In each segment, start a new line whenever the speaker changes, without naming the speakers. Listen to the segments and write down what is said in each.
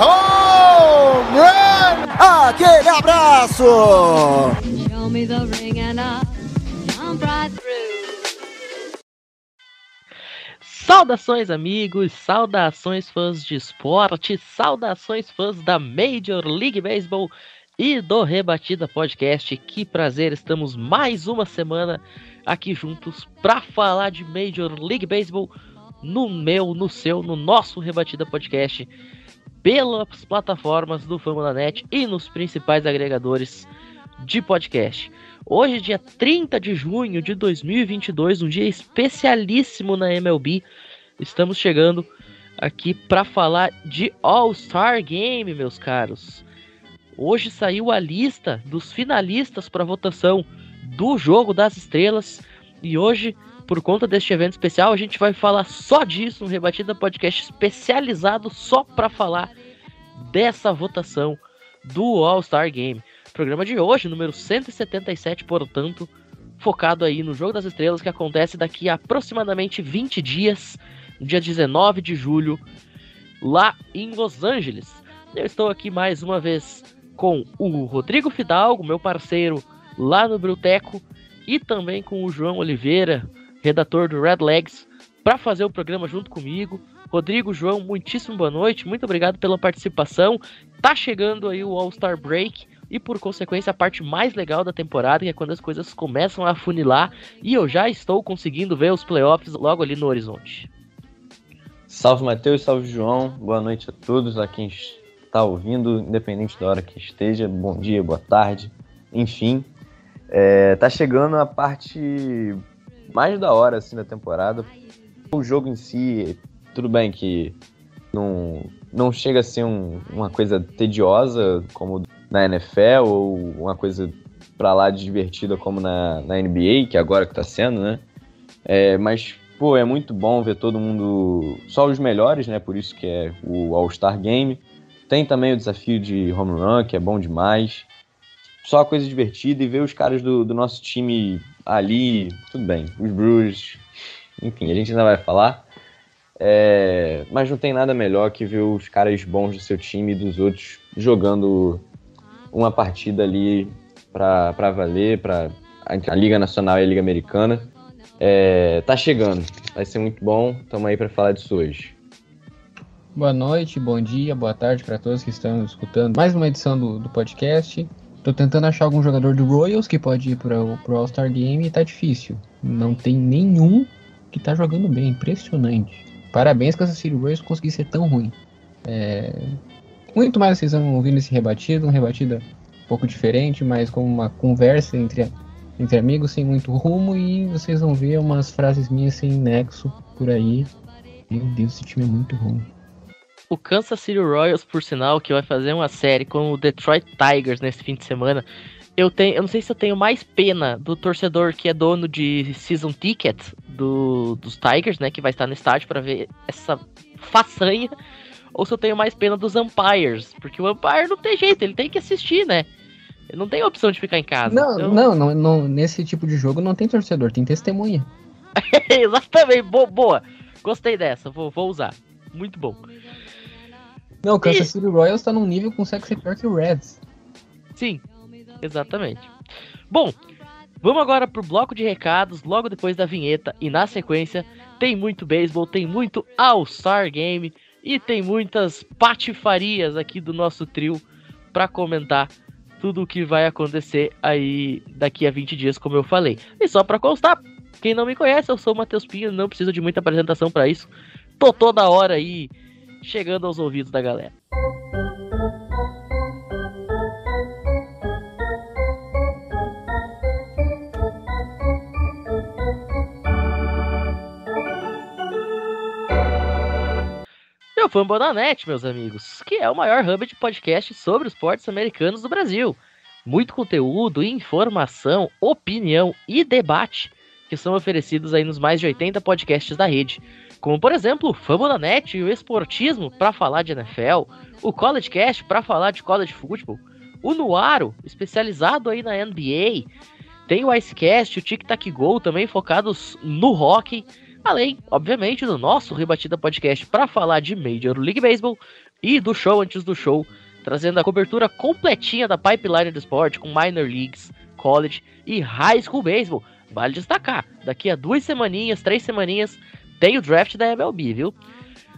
Home run!
Aquele abraço!
Saudações, amigos, saudações fãs de esporte, saudações fãs da Major League Baseball e do Rebatida Podcast. Que prazer, estamos mais uma semana aqui juntos para falar de Major League Baseball no meu, no seu, no nosso Rebatida Podcast, pelas plataformas do da Net e nos principais agregadores de podcast. Hoje, dia 30 de junho de 2022, um dia especialíssimo na MLB. Estamos chegando aqui para falar de All-Star Game, meus caros. Hoje saiu a lista dos finalistas para votação do Jogo das Estrelas e hoje, por conta deste evento especial, a gente vai falar só disso, um Rebatida Podcast especializado só para falar dessa votação do All-Star Game. Programa de hoje, número 177, portanto, focado aí no Jogo das Estrelas que acontece daqui a aproximadamente 20 dias, no dia 19 de julho, lá em Los Angeles. Eu estou aqui mais uma vez com o Rodrigo Fidalgo, meu parceiro lá no Bruteco, e também com o João Oliveira, redator do Red Legs, para fazer o programa junto comigo. Rodrigo, João, muitíssimo boa noite, muito obrigado pela participação. Tá chegando aí o All-Star Break e por consequência a parte mais legal da temporada, que é quando as coisas começam a funilar e eu já estou conseguindo ver os playoffs logo ali no horizonte.
Salve Matheus, salve João, boa noite a todos, a quem está ouvindo, independente da hora que esteja, bom dia, boa tarde, enfim. É, tá chegando a parte mais da hora assim da temporada. O jogo em si, tudo bem que não, não chega a ser um, uma coisa tediosa como na NFL ou uma coisa pra lá divertida como na, na NBA, que agora que tá sendo, né? É, mas, pô, é muito bom ver todo mundo, só os melhores, né? Por isso que é o All-Star Game. Tem também o desafio de home run, que é bom demais. Só coisa divertida e ver os caras do, do nosso time ali, tudo bem, os Brewers, enfim, a gente ainda vai falar. É, mas não tem nada melhor que ver os caras bons do seu time e dos outros jogando uma partida ali para valer, para a Liga Nacional e a Liga Americana. É, tá chegando, vai ser muito bom, estamos aí para falar disso hoje.
Boa noite, bom dia, boa tarde para todos que estão escutando mais uma edição do, do podcast. Tô tentando achar algum jogador do Royals que pode ir para o All-Star Game e tá difícil. Não tem nenhum que tá jogando bem, impressionante. Parabéns que essa City Royals conseguir ser tão ruim. É... Muito mais vocês vão ouvir nesse rebatido, um rebatida um pouco diferente, mas com uma conversa entre, entre amigos sem muito rumo e vocês vão ver umas frases minhas sem nexo por aí. Meu Deus, esse time é muito ruim.
O Kansas City Royals, por sinal, que vai fazer uma série com o Detroit Tigers nesse fim de semana. Eu tenho, eu não sei se eu tenho mais pena do torcedor que é dono de season ticket do, dos Tigers, né, que vai estar no estádio para ver essa façanha, ou se eu tenho mais pena dos umpires, porque o umpire não tem jeito, ele tem que assistir, né? Ele não tem opção de ficar em casa.
Não,
então-
não, não, não, nesse tipo de jogo não tem torcedor, tem testemunha.
Exatamente, bo- boa. Gostei dessa, vou, vou usar. Muito bom.
Não, o Kansas City Royals tá num nível que consegue ser pior que o Reds.
Sim, exatamente. Bom, vamos agora pro bloco de recados, logo depois da vinheta. E na sequência, tem muito beisebol, tem muito All-Star Game e tem muitas patifarias aqui do nosso trio para comentar tudo o que vai acontecer aí daqui a 20 dias, como eu falei. E só para constar, quem não me conhece, eu sou o Matheus Pinho, não preciso de muita apresentação para isso. Tô toda hora aí chegando aos ouvidos da galera. o Fambonanet, meus amigos, que é o maior hub de podcast sobre os esportes americanos do Brasil. Muito conteúdo, informação, opinião e debate que são oferecidos aí nos mais de 80 podcasts da rede. Como, por exemplo, o Fambonanet e o Esportismo para falar de NFL, o College Cast para falar de college football, o Nuaro, especializado aí na NBA, tem o Icecast, o Tic Tac Go também focados no hockey, além, obviamente, do nosso Rebatida Podcast para falar de Major League Baseball e do show antes do show, trazendo a cobertura completinha da pipeline do esporte com minor leagues, college e high school baseball. Vale destacar, daqui a duas semaninhas, três semaninhas, tem o draft da MLB, viu?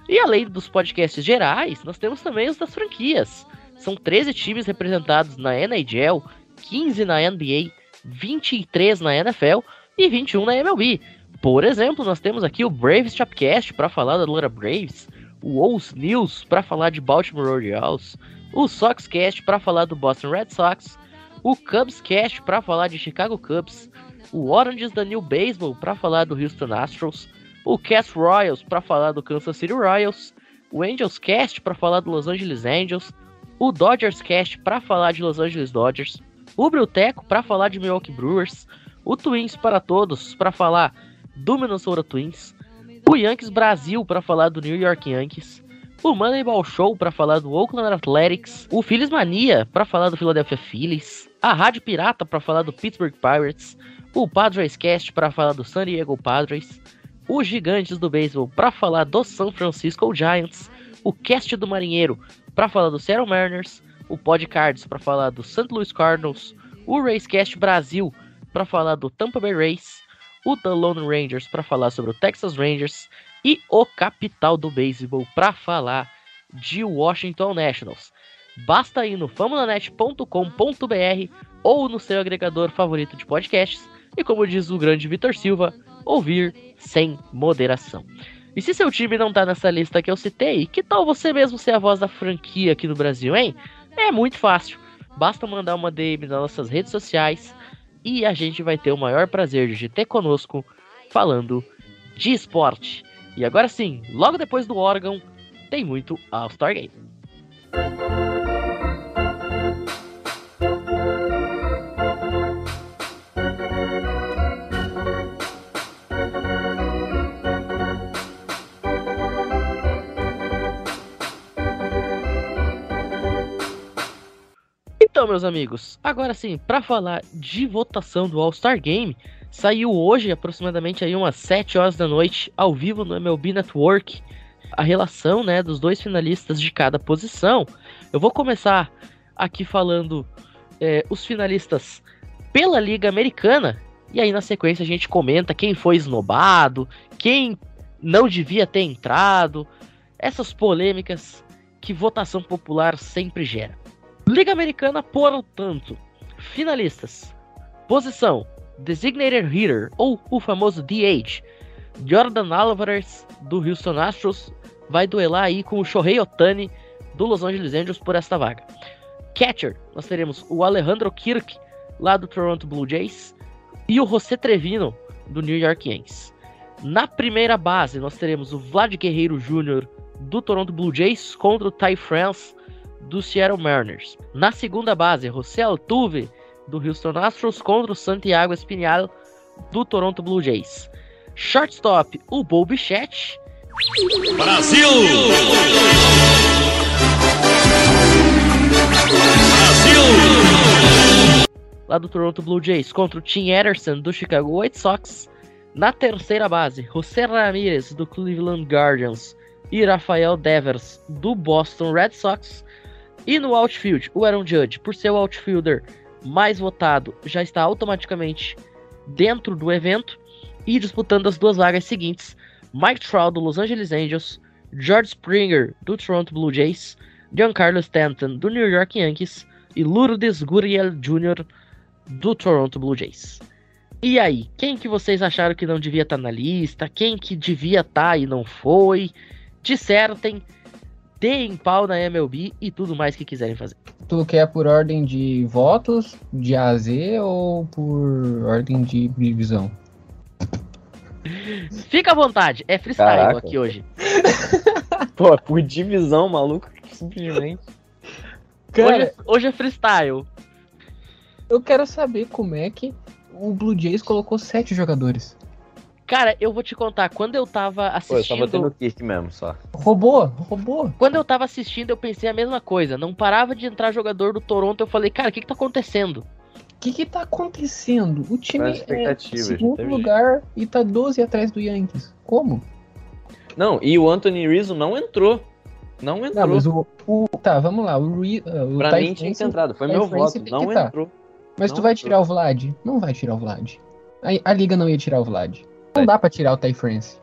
E além dos podcasts gerais, nós temos também os das franquias. São 13 times representados na NHL, 15 na NBA, 23 na NFL e 21 na MLB. Por exemplo, nós temos aqui o Braves Chapcast para falar da Atlanta Braves, o Ous News para falar de Baltimore Orioles, o Soxcast para falar do Boston Red Sox, o Cubscast para falar de Chicago Cubs, o Oranges da New Baseball para falar do Houston Astros, o Cast Royals para falar do Kansas City Royals, o Angels Cast para falar do Los Angeles Angels, o Dodgers Cast para falar de Los Angeles Dodgers, o Brilteco para falar de Milwaukee Brewers, o Twins para todos para falar do Minnesota Twins, o Yankees Brasil para falar do New York Yankees, o Moneyball Show para falar do Oakland Athletics, o Phillies Mania para falar do Philadelphia Phillies, a Rádio Pirata para falar do Pittsburgh Pirates, o Padres Cast para falar do San Diego Padres, os Gigantes do Beisebol para falar do San Francisco Giants, o Cast do Marinheiro para falar do Seattle Mariners, o Podcards para falar do St. Louis Cardinals, o Racecast Brasil para falar do Tampa Bay Rays, o The Lone Rangers para falar sobre o Texas Rangers e o Capital do Beisebol para falar de Washington Nationals. Basta ir no famonanet.com.br ou no seu agregador favorito de podcasts e, como diz o grande Vitor Silva, ouvir sem moderação. E se seu time não tá nessa lista que eu citei, que tal você mesmo ser a voz da franquia aqui no Brasil, hein? É muito fácil. Basta mandar uma DM nas nossas redes sociais e a gente vai ter o maior prazer de ter conosco falando de esporte. E agora sim, logo depois do órgão, tem muito All-Star Game. Então, meus amigos, agora sim, para falar de votação do All-Star Game, saiu hoje, aproximadamente aí umas 7 horas da noite, ao vivo no MLB Network, a relação, né, dos dois finalistas de cada posição. Eu vou começar aqui falando é, os finalistas pela Liga Americana, e aí na sequência a gente comenta quem foi esnobado, quem não devia ter entrado, essas polêmicas que votação popular sempre gera. Liga Americana, portanto, finalistas. Posição: Designated Hitter, ou o famoso DH. Jordan Alvarez, do Houston Astros, vai duelar aí com o Shohei Otani, do Los Angeles Angels, por esta vaga. Catcher, nós teremos o Alejandro Kirk, lá do Toronto Blue Jays, e o José Trevino, do New York Yankees. Na primeira base, nós teremos o Vlad Guerreiro Jr., do Toronto Blue Jays, contra o Ty France, do Seattle Mariners. Na segunda base, José Altuve, do Houston Astros, contra o Santiago Espinal, do Toronto Blue Jays. Shortstop, o Bo Bichette.
Brasil! Brasil!
Lá do Toronto Blue Jays, contra o Tim Ederson, do Chicago White Sox. Na terceira base, José Ramírez, do Cleveland Guardians. E Rafael Devers, do Boston Red Sox. E no outfield, o Aaron Judge, por ser o outfielder mais votado, já está automaticamente dentro do evento e disputando as duas vagas seguintes: Mike Trout do Los Angeles Angels, George Springer do Toronto Blue Jays, Giancarlo Stanton do New York Yankees e Lourdes Gurriel Jr. do Toronto Blue Jays. E aí, quem que vocês acharam que não devia estar na lista? Quem que devia estar e não foi? Dissertem deem pau na MLB e tudo mais que quiserem fazer.
Tu quer por ordem de votos, de A a Z ou por ordem de divisão?
Fica à vontade, é freestyle
Caraca.
aqui hoje.
Pô, por divisão, maluco, simplesmente.
Cara,
Hoje, hoje é freestyle.
eu quero saber como é que o Blue Jays colocou sete jogadores.
Cara, eu vou te contar, quando eu tava
Pô, eu
assistindo.
botei no Kirk mesmo, só.
Roubou, roubou.
Quando eu tava assistindo, eu pensei a mesma coisa. Não parava de entrar jogador do Toronto. Eu falei, cara, o que, que tá acontecendo?
O que que tá acontecendo? O time é segundo lugar e tá 12 atrás do Yankees. Como?
Não, e o Anthony Rizzo não entrou. Não entrou.
Não, mas o, o- Tá, vamos lá. O, Re, uh, o
pra
Ty
mim tinha que ter entrado. Foi
Ty
meu voto. Não
tá.
entrou.
Mas
Não
tu vai
entrou.
tirar o Vlad? Não vai tirar o Vlad. A, a liga não ia tirar o Vlad. Não dá pra tirar o Ty France.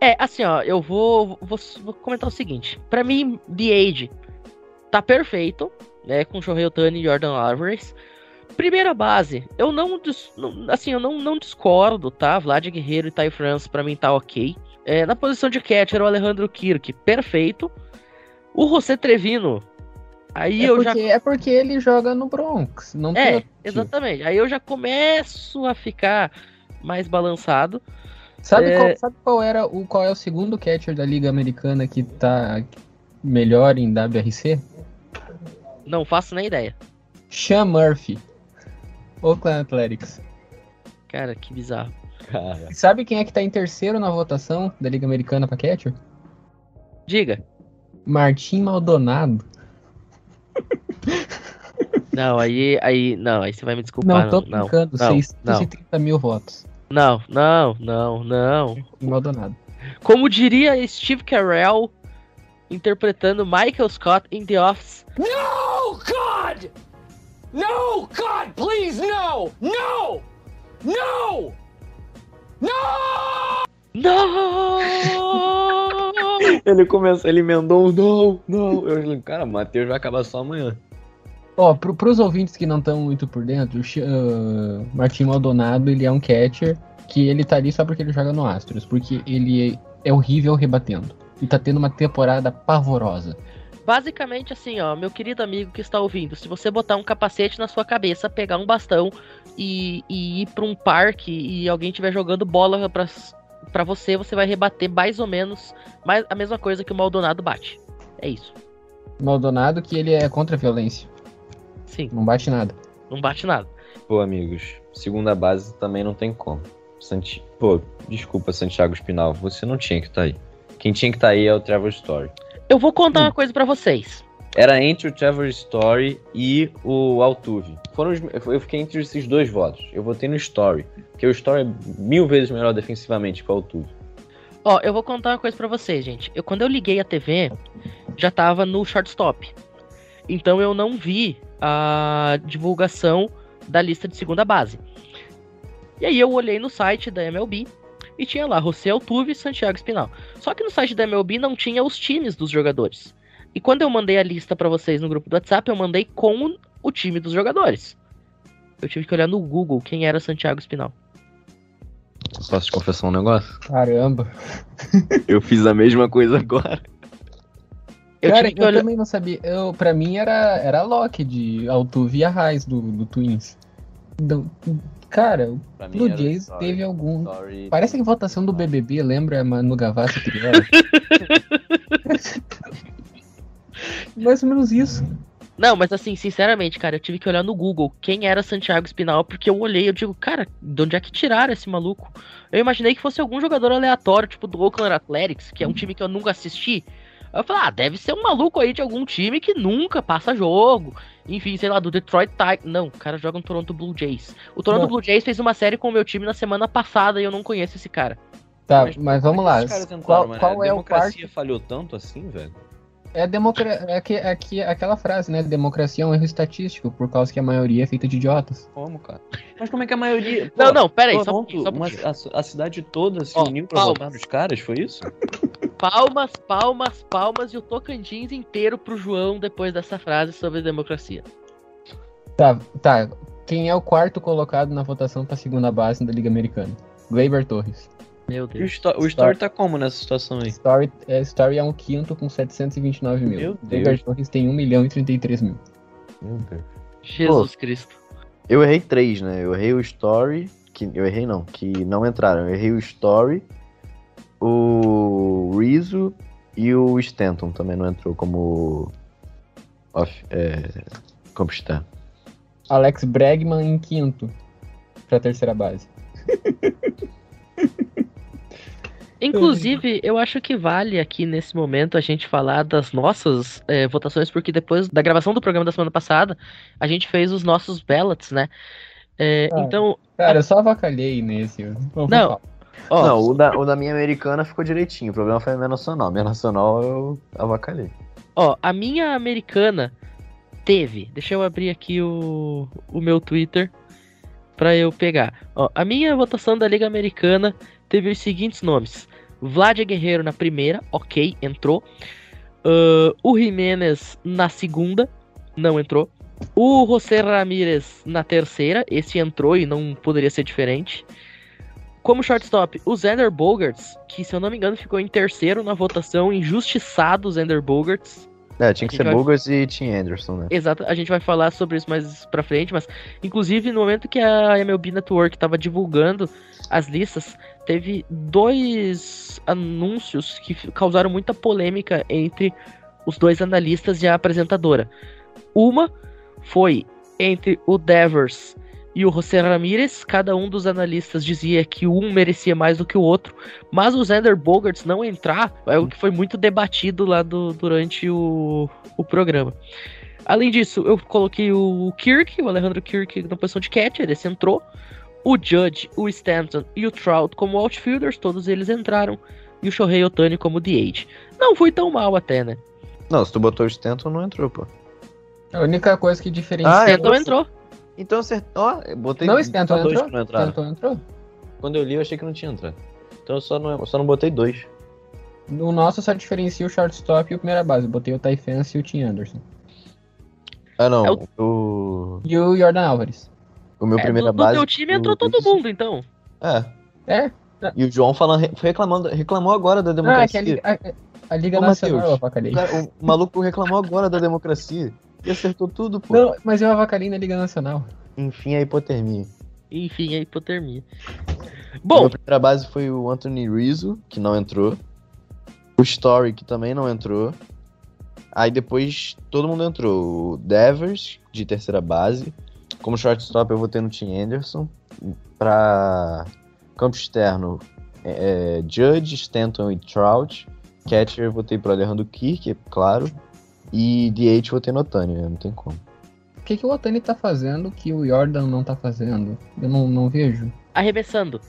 É, assim, ó, eu vou, vou, vou comentar o seguinte. Pra mim, The Age tá perfeito, né? Com Shohei Otani e Jordan Alvarez. Primeira base, eu não, assim, eu não, não discordo, tá? Vlad Guerreiro e Ty France pra mim tá ok. É, na posição de catcher, o Alejandro Kirk, perfeito. O José Trevino, aí
É
eu
porque,
já
é porque ele joga no Bronx. Não tem
É, exatamente. Aí eu já começo a ficar mais balançado.
Sabe,
É.
qual, sabe qual era o qual é o segundo catcher da Liga Americana que tá melhor em WRC?
Não faço nem ideia.
Sean Murphy. Oakland Athletics.
Cara, que bizarro.
Cara.
Sabe quem é que tá em terceiro na votação da Liga Americana pra catcher?
Diga.
Martim Maldonado.
Não, aí, aí, não, aí você vai me
Não,
desculpar.
tô
Não, não,
brincando.
não,
630 mil votos.
Não, não, não, não.
Martim Maldonado.
Como diria Steve Carell interpretando Michael Scott em The Office.
No, God! No, God, please, no! No! No! No!
Não!
Ele começou, ele emendou um não, não. Eu falei, cara, o Matheus vai acabar só amanhã.
Ó, pro, pros ouvintes que não estão muito por dentro, o ah, Martim Maldonado, ele é um catcher que ele tá ali só porque ele joga no Astros, porque ele é horrível rebatendo. E tá tendo uma temporada pavorosa.
Basicamente assim, ó, meu querido amigo que está ouvindo, se você botar um capacete na sua cabeça, pegar um bastão e, e ir pra um parque e alguém estiver jogando bola pra, pra você, você vai rebater mais ou menos mais, a mesma coisa que o Maldonado bate. É isso.
Maldonado que ele é contra a violência,
Sim,
não bate nada.
não bate nada.
Pô, amigos, segunda base também não tem como. Santi... Pô, desculpa, Santiago Espinal, você não tinha que estar aí. Quem tinha que estar aí é o Trevor Story.
Eu vou contar uma coisa pra vocês.
Era entre o Trevor Story e o Altuve. Foram os- eu fiquei entre esses dois votos. Eu votei no Story, porque o Story é mil vezes melhor defensivamente que o Altuve.
Ó, eu vou contar uma coisa pra vocês, gente. Eu quando eu liguei a TV, já tava no shortstop. Então eu não vi a divulgação da lista de segunda base. E aí eu olhei no site da MLB e tinha lá José Altuve e Santiago Espinal. Só que no site da MLB não tinha os times dos jogadores. E quando eu mandei a lista pra vocês no grupo do WhatsApp, eu mandei com o time dos jogadores. Eu tive que olhar no Google quem era Santiago Espinal.
Posso te confessar um negócio?
Caramba.
Eu fiz a mesma coisa agora.
Eu
Cara,
tive que
eu
olhar.
também não sabia. Eu, pra mim era, era Loki de Altuve e Arraes do, do Twins. Então, cara, o
Pra
Blue
era
Jays teve algum.
Story.
Parece que votação do BBB, lembra Manu Gavassi criança? Mais ou menos isso.
Não, mas assim, sinceramente, cara, eu tive que olhar no Google quem era Santiago Espinal, porque eu olhei e eu digo, cara, de onde é que tiraram esse maluco? Eu imaginei que fosse algum jogador aleatório, tipo do Oakland Athletics, que é um time que eu nunca assisti. Eu falei, ah, deve ser um maluco aí de algum time que nunca passa jogo. Enfim, sei lá, do Detroit Tigers. Não, o cara joga no Toronto Blue Jays. O Toronto
Não.
Blue Jays fez uma série com o meu time na semana passada e eu não conheço esse cara.
Tá,
Mas-
mas, vamos lá. Qual,
mano.
qual
a
é o quarto?
democracia falhou tanto assim, velho?
É, democra... é, que, é que aquela frase, né? Democracia é um erro estatístico, por causa que a maioria é feita de idiotas.
Como, cara? Mas como é que a maioria.
não, não, pera aí, só um pouquinho, só um
uma- a, a cidade toda se uniu pra votar nos caras, foi isso?
Palmas, palmas, palmas e o Tocantins inteiro pro João depois dessa frase sobre democracia.
Tá, tá. Quem é o quarto colocado na votação pra segunda base da Liga Americana? Gleyber Torres.
Meu
o,
Deus.
Sto- o Story tá como nessa situação aí?
Story é, Story é um quinto com 729 mil.
Meu
Gleyber
Deus.
Torres tem 1 milhão e 33 mil.
Meu Deus.
Jesus Cristo.
Eu errei três, né? Eu errei o Story. Que, eu errei não, que não entraram. Eu errei o Story, o Rizzo E o Stanton também não entrou como off, é, campo externo.
Alex Bregman em quinto pra terceira base.
Inclusive, eu acho que vale aqui nesse momento a gente falar das nossas é, votações, porque depois da gravação do programa da semana passada, a gente fez os nossos ballots, né? É,
Ah.
então,
Cara, eu só avacalhei nesse. vou
Não. Ó,
Não, o da, o da minha americana ficou direitinho. O problema foi a minha nacional. Minha nacional eu avacalhei.
Ó, a minha americana teve. Deixa eu abrir aqui o, o meu Twitter pra eu pegar. Ó, a minha votação da Liga Americana teve os seguintes nomes: Vlad Guerreiro na primeira, ok, entrou. Ah, o Jimenez na segunda, não entrou. O José Ramírez na terceira, esse entrou e não poderia ser diferente. Como shortstop, o Xander Bogarts, que se eu não me engano ficou em terceiro na votação, injustiçado o Xander Bogarts.
É, tinha que ser
vai-
Bogas e Tim Anderson, né?
Exato, a gente vai falar sobre isso mais pra frente, mas inclusive no momento que a MLB Network tava divulgando as listas, teve dois anúncios que causaram muita polêmica entre os dois analistas e a apresentadora. Uma foi entre o Devers e o José Ramírez, cada um dos analistas dizia que um merecia mais do que o outro, mas o Xander Bogarts não entrar é o que foi muito debatido lá do- durante o, o programa. Além disso, eu coloquei o Kirk, o Alejandro Kirk na posição de catcher, esse entrou. O Judge, o Stanton e o Trout como outfielders, todos eles entraram. E o Shohei Otani como DH. Não foi tão mal até, né?
Não, se tu botou o Stanton, não entrou, pô.
A única coisa que diferencia.
Ah,
Stanton
você-
entrou.
Então acertou. Ó, eu botei
Não,
só dois
entrou?
que não entraram.
Entrou?
Quando eu li, eu achei que não tinha entrado. Então eu só não, eu só não botei dois.
No nosso só diferencia o shortstop e o primeira base. Eu botei o Ty Fence e o Tim Anderson.
Ah, não.
É
o...
E o Jordan Álvares.
o meu
É,
primeira base.
teu time
o-
entrou todo mundo, então.
É.
É?
E o João falando, reclamando, reclamou agora da
Ah, é que
democracia.
a Liga, a, a Liga
Ô,
Nacional eu avacalhei.
O, cara- o maluco reclamou agora da democracia. E acertou tudo, pô.
Não, mas eu avacalhei na Liga Nacional.
Enfim, a hipotermia.
Enfim, a hipotermia.
A
Bom,
minha primeira base foi o Anthony Rizzo, que não entrou. O Story, que também não entrou. Aí depois todo mundo entrou. O Devers, de terceira base. Como shortstop eu votei no Tim Anderson. Pra campo externo, é, Judge, Stanton e Trout. Catcher eu votei pro Alejandro Kirk, é claro. E DH eu votei no Otani, né? não tem como.
O que, que o Otani tá fazendo que o Jordan não tá fazendo? Eu não, não vejo.
arremessando.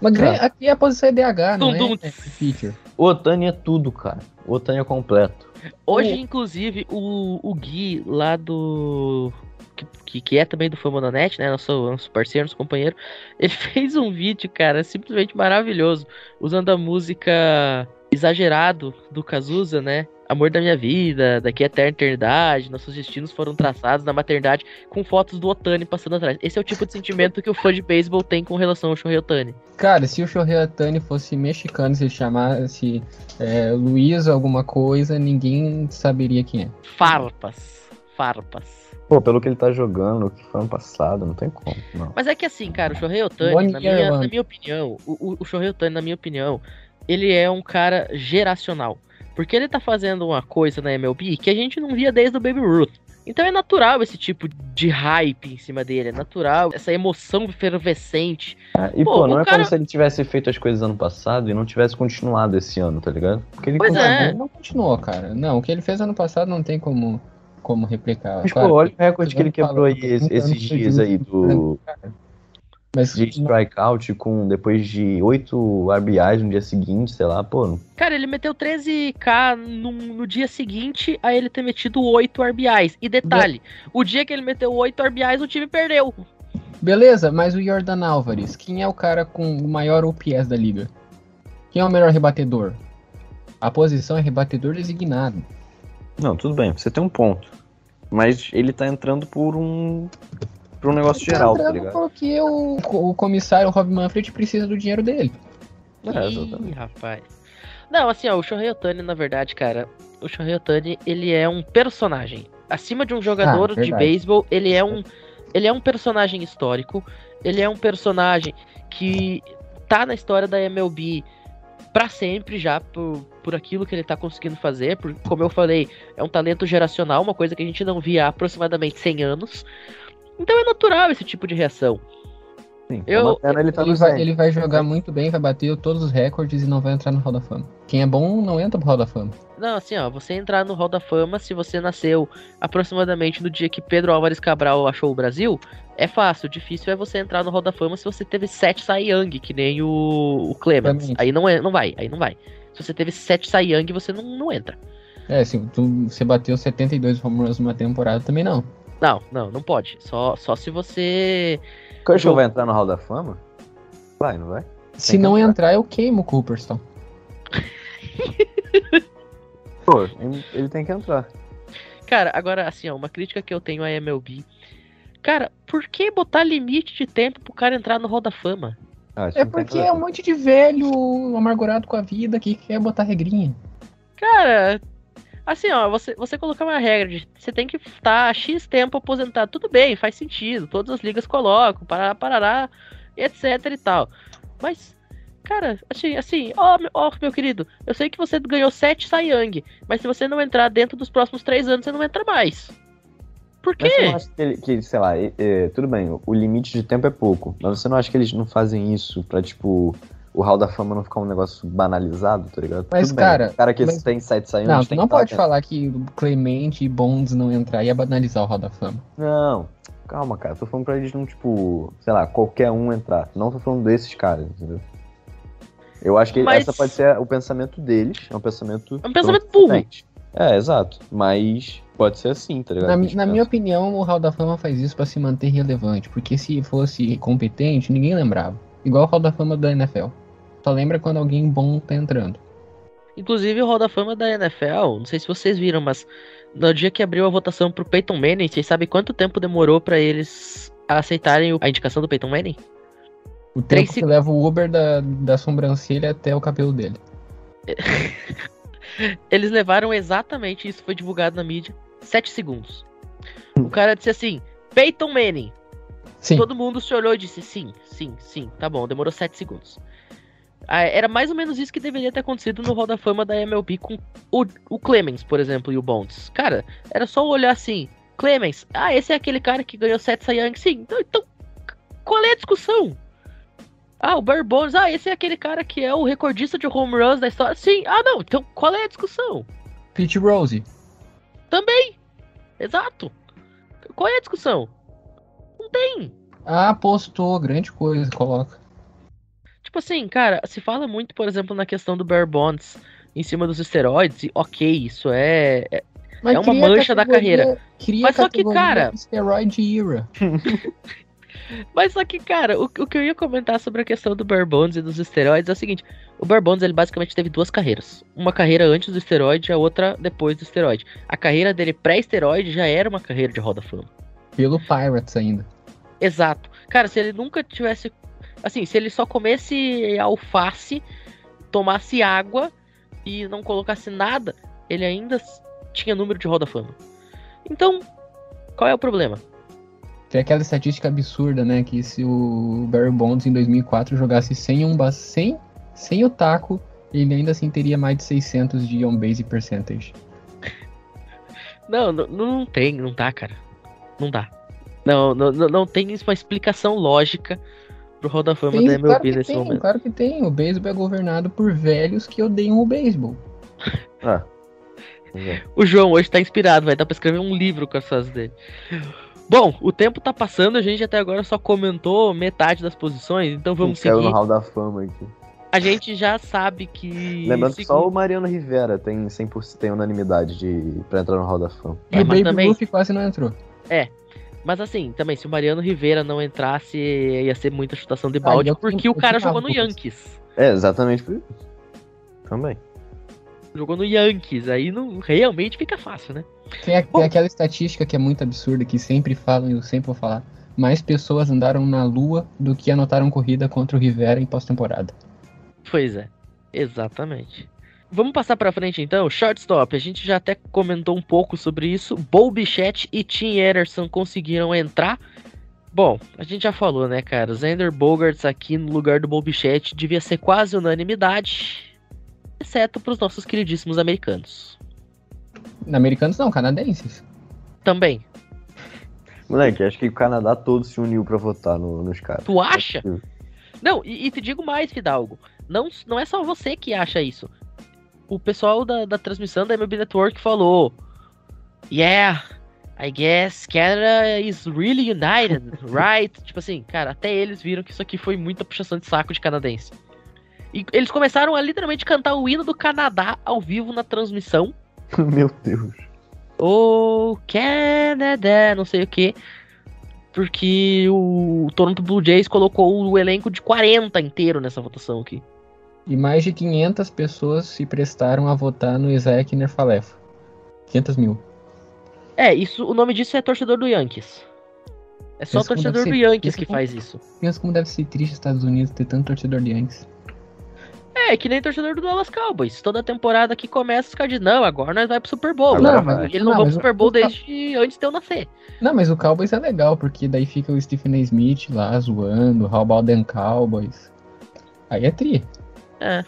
Mas
Tá.
aqui é a posição EDH, não
Dum, dum.
é feature.
O Otani é tudo, cara. O Otani é completo.
Hoje,
O-
inclusive, o, o Gui lá do. Que, que, que é também do Famonanet, né? Nosso, nosso parceiro, nosso companheiro. Ele fez um vídeo, cara, simplesmente maravilhoso. Usando a música Exagerado do Cazuza, né? Amor da minha vida, daqui até a eternidade, nossos destinos foram traçados na maternidade, com fotos do Otani passando atrás. Esse é o tipo de sentimento que o fã de beisebol tem com relação ao Shohei Otani.
Cara, se o Shohei Otani fosse mexicano, se ele chamasse é, Luiz alguma coisa, ninguém saberia quem é.
Farpas. Farpas.
Pô, pelo que ele tá jogando, o que foi ano passado, não tem como, não.
Mas é que assim, cara, o Shohei Otani, na minha, na minha opinião, o, o, o Shohei Otani, na minha opinião, ele é um cara geracional. Porque ele tá fazendo uma coisa na MLB que a gente não via desde o Baby Ruth. Então é natural esse tipo de hype em cima dele, é natural, essa emoção efervescente.
Ah, e
Pô,
pô, não é
cara-
como se ele tivesse feito as coisas ano passado e não tivesse continuado esse ano, tá ligado? Porque ele
Pois
continua-
é.
Não, continuou, cara. Não, o que ele fez ano passado não tem como, como replicar.
Mas,
Claro,
pô, olha o recorde que ele quebrou aí esses dias aí do
mas
de strikeout com depois de 8 RBIs no dia seguinte, sei lá, pô.
Cara, ele meteu 13k no, no dia seguinte a ele ter metido 8 RBIs. E detalhe, o dia que ele meteu 8 RBIs, o time perdeu.
Beleza, mas o Jordan Álvares, quem é o cara com o maior OPS da liga? Quem é o melhor rebatedor? A posição é rebatedor designado.
Não, tudo bem, você tem um ponto. Mas ele tá entrando por um por um negócio geral, tá ligado?
Porque o, o comissário Rob Manfred precisa do dinheiro dele.
É,
Ih, rapaz. Não, assim, ó, o Shohei Otani, na verdade, cara, o Shohei Otani, ele é um personagem. Acima de um jogador de
verdade.
beisebol, ele é um ele é um personagem histórico, ele é um personagem que tá na história da MLB pra sempre já por, por aquilo que ele tá conseguindo fazer. Por, como eu falei, é um talento geracional, uma coisa que a gente não via há aproximadamente 100 anos. Então é natural esse tipo de reação.
Sim,
Eu-
pena ele tá
Ele vai, ele vai jogar muito bem, vai bater todos os recordes e não vai entrar no Hall da Fama. Quem é bom não entra pro Hall da Fama.
Não, assim, ó, você entrar no Hall da Fama se você nasceu aproximadamente no dia que Pedro Álvares Cabral achou o Brasil, é fácil. O difícil é você entrar no Hall da Fama se você teve sete Cy Young, que nem o, o Clemens.
Exatamente.
Aí não, é, não vai, aí não vai. Se você teve sete Cy Young, você não, não entra.
É, se tu, você bateu 72 home runs numa temporada, também não.
Não, não, não pode. Só, só se você.
Kershaw vai entrar no Hall da Fama? Vai, não vai?
Se
que
não
entrar.
entrar, eu queimo o Cooperstown.
Pô, ele- tem que entrar.
Cara, agora, assim, ó, uma crítica que eu tenho à MLB. Cara, por que botar limite de tempo pro cara entrar no Hall da Fama?
Ah,
É porque
a
é um monte de velho amargurado com a vida que quer botar regrinha.
Cara, assim, ó, você, você colocar uma regra de você tem que estar X tempo aposentado, tudo bem, faz sentido, todas as ligas colocam, parará, parará, etc e tal. Mas, cara, assim, assim, ó, meu- ó, meu querido, eu sei que você ganhou 7 Cy Young, mas se você não entrar dentro dos próximos 3 anos, você não entra mais. Por
Mas você
quê?
não acha que, ele, que sei lá, é- é, tudo bem, o- o limite de tempo é pouco, mas você não acha que eles não fazem isso pra, tipo, o Hall da Fama não ficar um negócio banalizado, tá ligado?
Mas,
Tudo
cara,
o cara que
mas-
tem site saindo,
Não, tu não
tá
pode
dentro.
falar que Clemente e Bonds não entrar e é banalizar o Hall da Fama.
Não, calma, cara, tô falando pra eles não, tipo, sei lá, qualquer um entrar. Não tô falando desses caras, entendeu? Eu acho que
Mas-
essa pode ser o pensamento deles, é um pensamento...
É um pensamento burro.
É, exato, mas pode ser assim, tá ligado?
Na, na minha opinião, o Hall da Fama faz isso pra se manter relevante, porque se fosse competente, ninguém lembrava. Igual o Hall da Fama da NFL. Só lembra quando alguém bom tá entrando.
Inclusive o Hall da Fama da NFL, não sei se vocês viram, mas no dia que abriu a votação pro Peyton Manning, vocês sabem quanto tempo demorou pra eles aceitarem a indicação do Peyton Manning?
O
Três
tempo que
seg-
leva o Uber da, da sobrancelha até o cabelo dele.
Eles levaram exatamente isso, foi divulgado na mídia, 7 segundos. O cara disse assim, Peyton Manning.
Sim.
Todo mundo se olhou e disse sim, sim, sim, tá bom, demorou 7 segundos. Ah, Era mais ou menos isso que deveria ter acontecido no Hall da Fama da MLB com o, o Clemens, por exemplo, e o Bonds. Cara, era só olhar assim, Clemens, ah, esse é aquele cara que ganhou 7 Cy Young, sim, então, então qual é a discussão? Ah, o Barry Bonds, ah, esse é aquele cara que é o recordista de home runs da história, sim, ah não, então qual é a discussão?
Pete Rose.
Também, exato. Qual é a discussão? Não tem.
Ah, postou, grande coisa, coloca.
Tipo assim, cara, se fala muito, por exemplo, na questão do Bare Bonds em cima dos esteroides, e ok, isso é. é-
Mas
É uma mancha da carreira. Mas só que, cara-
Steroid era.
Mas só que, cara, o, o que eu ia comentar sobre a questão do Bare Bonds e dos esteroides é o seguinte: o Bare Bonds ele basicamente teve duas carreiras. Uma carreira antes do esteroide e a outra depois do esteroide. A carreira dele pré-esteroide já era uma carreira de roda fama.
Pelo Pirates ainda.
Exato. Cara, se ele nunca tivesse. Assim, se ele só comesse alface, tomasse água e não colocasse nada, ele ainda tinha número de roda fama. Então, qual é o problema?
Tem aquela estatística absurda, né? Que se o Barry Bonds em 2004 jogasse sem um ba- sem, sem o taco, ele ainda assim teria mais de 600 de on-base percentage.
Não, não, não tem, não dá, cara. Não dá. Não, não não tem uma explicação lógica pro Hall da Fama da MLB
claro que
nesse
tem,
momento.
claro que tem. O beisebol é governado por velhos que odeiam o beisebol.
Ah. É.
O João hoje tá inspirado, vai dar pra escrever um livro com as frases dele. Bom, o tempo tá passando, a gente até agora só comentou metade das posições, então vamos
Caiu no
seguir.
Hall da Fama aqui.
A gente já sabe que.
Lembrando que só o Mariano Rivera tem 100% tem unanimidade de, pra entrar no Hall da Fama.
É,
e o Baby
também-
Ruth quase não entrou.
Mas assim, também, se o Mariano Rivera não entrasse, ia ser muita chutação de
Ah,
balde,
eu
porque o cara jogou no Yankees.
É, exatamente por isso. Também.
Jogou no Yankees, aí não, realmente fica fácil, né?
Tem, a- tem aquela estatística que é muito absurda, que sempre falam e eu sempre vou falar. Mais pessoas andaram na lua do que anotaram corrida contra o Rivera em pós-temporada.
Pois é, exatamente. Vamos passar pra frente então, shortstop. A gente já até comentou um pouco sobre isso. Bo Bichette e Tim Ederson conseguiram entrar. Bom, a gente já falou, né, cara? Xander Bogarts aqui no lugar do Bo Bichette devia ser quase unanimidade. exceto para os nossos queridíssimos americanos.
Americanos não, canadenses.
Também.
Moleque, acho que o Canadá todo se uniu pra votar no- nos caras.
Tu acha? Não, e, e te digo mais, Fidalgo. Não, não é só você que acha isso. O pessoal da, da transmissão da MLB Network falou: Yeah, I guess Canada is really united, right? tipo assim, cara, até eles viram que isso aqui foi muita puxação de saco de canadense. E eles começaram a literalmente cantar o hino do Canadá ao vivo na transmissão.
Meu Deus.
Oh, Canada, não sei o que. Porque o Toronto Blue Jays colocou o elenco de 40 inteiro nessa votação aqui.
E mais de 500 pessoas se prestaram a votar no Isaac Nerfalefa. 500 mil.
É, isso, o nome disso é torcedor do Yankees. É só
Pensa
torcedor do
ser-
Yankees que
como-
faz isso.
Pensa como deve ser triste os Estados Unidos ter tanto torcedor de Yankees.
É, que nem torcedor do Dallas Cowboys. Toda temporada que começa, os caras dizem, não, agora nós vai pro Super Bowl.
Agora
Não,
vai.
mas eles
Não,
não vão pro Super
o-
Bowl
o-
desde antes de eu nascer.
Não, mas o Cowboys é legal, porque daí fica o Stephen A. Smith lá zoando, How about them Cowboys. Aí é tri.
É.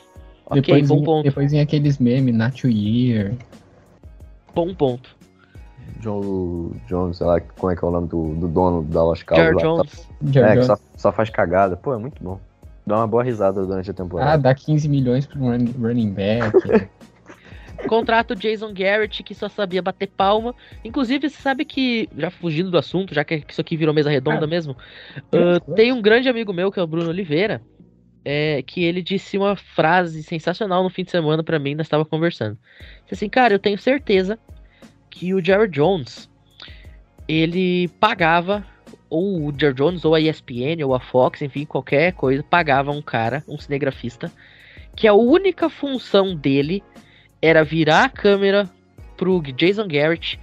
Ok,
depois,
bom
vem,
ponto.
depois vem aqueles memes, Not Year.
Bom ponto.
John Jones, sei lá como é que é o nome do, do dono do Dallas Cowboys.
Jar
lá,
Jones.
Só, é, que só, só faz cagada. Pô, é muito bom. Dá uma boa risada durante a
Ah,
temporada.
dá 15 milhões pro run- running back.
Contrato Jason Garrett, que só sabia bater palma. Inclusive, você sabe que, já fugindo do assunto, já que isso aqui virou mesa redonda
Ah,
mesmo, ah,
coisa.
tem um grande amigo meu, que é o Bruno Oliveira, é, que ele disse uma frase sensacional no fim de semana pra mim, nós estava conversando. Disse assim, cara, eu tenho certeza que o Jared Jones, ele pagava, ou o Jared Jones, ou a ESPN, ou a Fox, enfim, qualquer coisa, pagava um cara, um cinegrafista, que a única função dele era virar a câmera pro Jason Garrett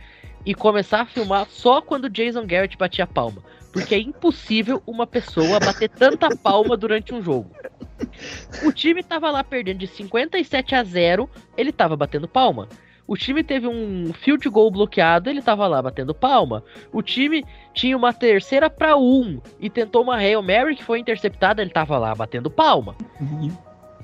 e começar a filmar só quando Jason Garrett batia a palma. Porque é impossível uma pessoa bater tanta palma durante um jogo. O time tava lá perdendo de 57 a 0, ele tava batendo palma. O time teve um field goal bloqueado, ele tava lá batendo palma. O time tinha uma terceira para um e tentou uma Hail Mary que foi interceptada, ele tava lá batendo palma.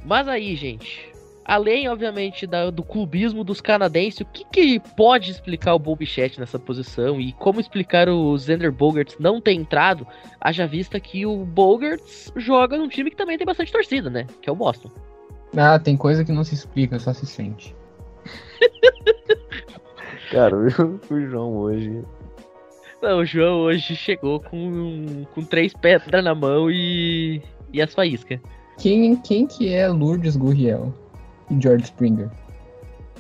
Mas aí, gente, além, obviamente, da- do clubismo dos canadenses, o que, que pode explicar o Bob Bichette nessa posição e como explicar o Xander Bogarts não ter entrado, haja vista que o Bogarts joga num time que também tem bastante torcida, né? Que é o Boston.
ah, tem coisa que não se explica, só se sente.
Cara, o, o João hoje.
Não, o João hoje chegou com, com três pedras na mão e, e as faíscas.
Quem, quem que é Lourdes Gurriel e George Springer?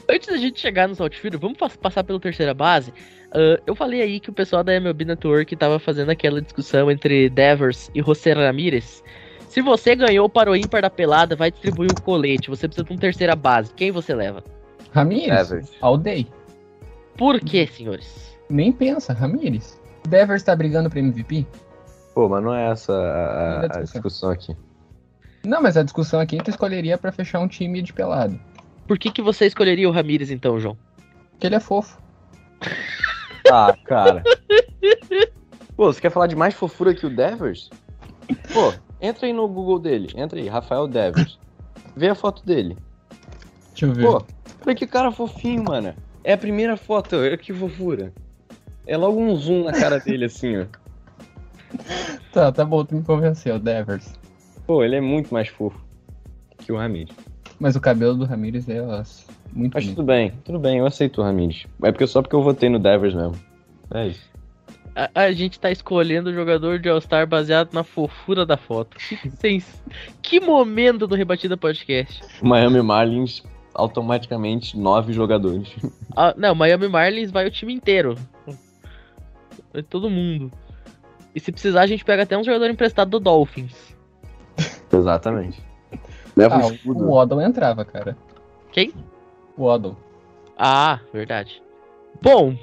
Antes da gente chegar nos outfield, vamos pas- passar pela terceira base. Ah, eu falei aí que o pessoal da MLB Network tava fazendo aquela discussão entre Devers e José Ramírez. Se você ganhou para o ímpar da pelada, vai distribuir o colete. Você precisa de uma terceira base. Quem você leva?
Ramírez?
Devers.
All day.
Por quê, senhores?
Nem pensa, Ramírez. Devers tá brigando pra MVP?
Pô, mas não é essa a, a-
é
a
discussão
aqui.
Não, mas a discussão aqui tu escolheria pra fechar um time de pelado.
Por que, que você escolheria o Ramírez então, João?
Porque ele é fofo.
Ah, cara. Pô, você quer falar de mais fofura que o Devers? Pô, entra aí no Google dele. Entra aí, Rafael Devers. Vê a foto dele.
Deixa eu ver.
Pô, olha que cara fofinho, mano. É a primeira foto, olha que fofura. É logo um zoom na cara dele, assim, ó.
Tá, tá bom, tu me convenceu, Devers.
Pô, ele é muito mais fofo que o Ramires.
Mas o cabelo do Ramírez é ó, muito
Mas
bonito.
tudo bem, tudo bem, eu aceito o Ramires. É porque só porque eu votei no Devers mesmo. É isso.
A, a gente tá escolhendo o jogador de All-Star baseado na fofura da foto. Que, que momento do Rebatida Podcast.
O Miami Marlins, automaticamente, nove jogadores.
Ah, não, Miami Marlins vai o time inteiro. Vai todo mundo. E se precisar, a gente pega até um jogador emprestado do Dolphins.
Exatamente. Leva
Ah,
o escudo.
o Waddle entrava, cara.
Quem?
O Waddle.
Ah, verdade. Bom,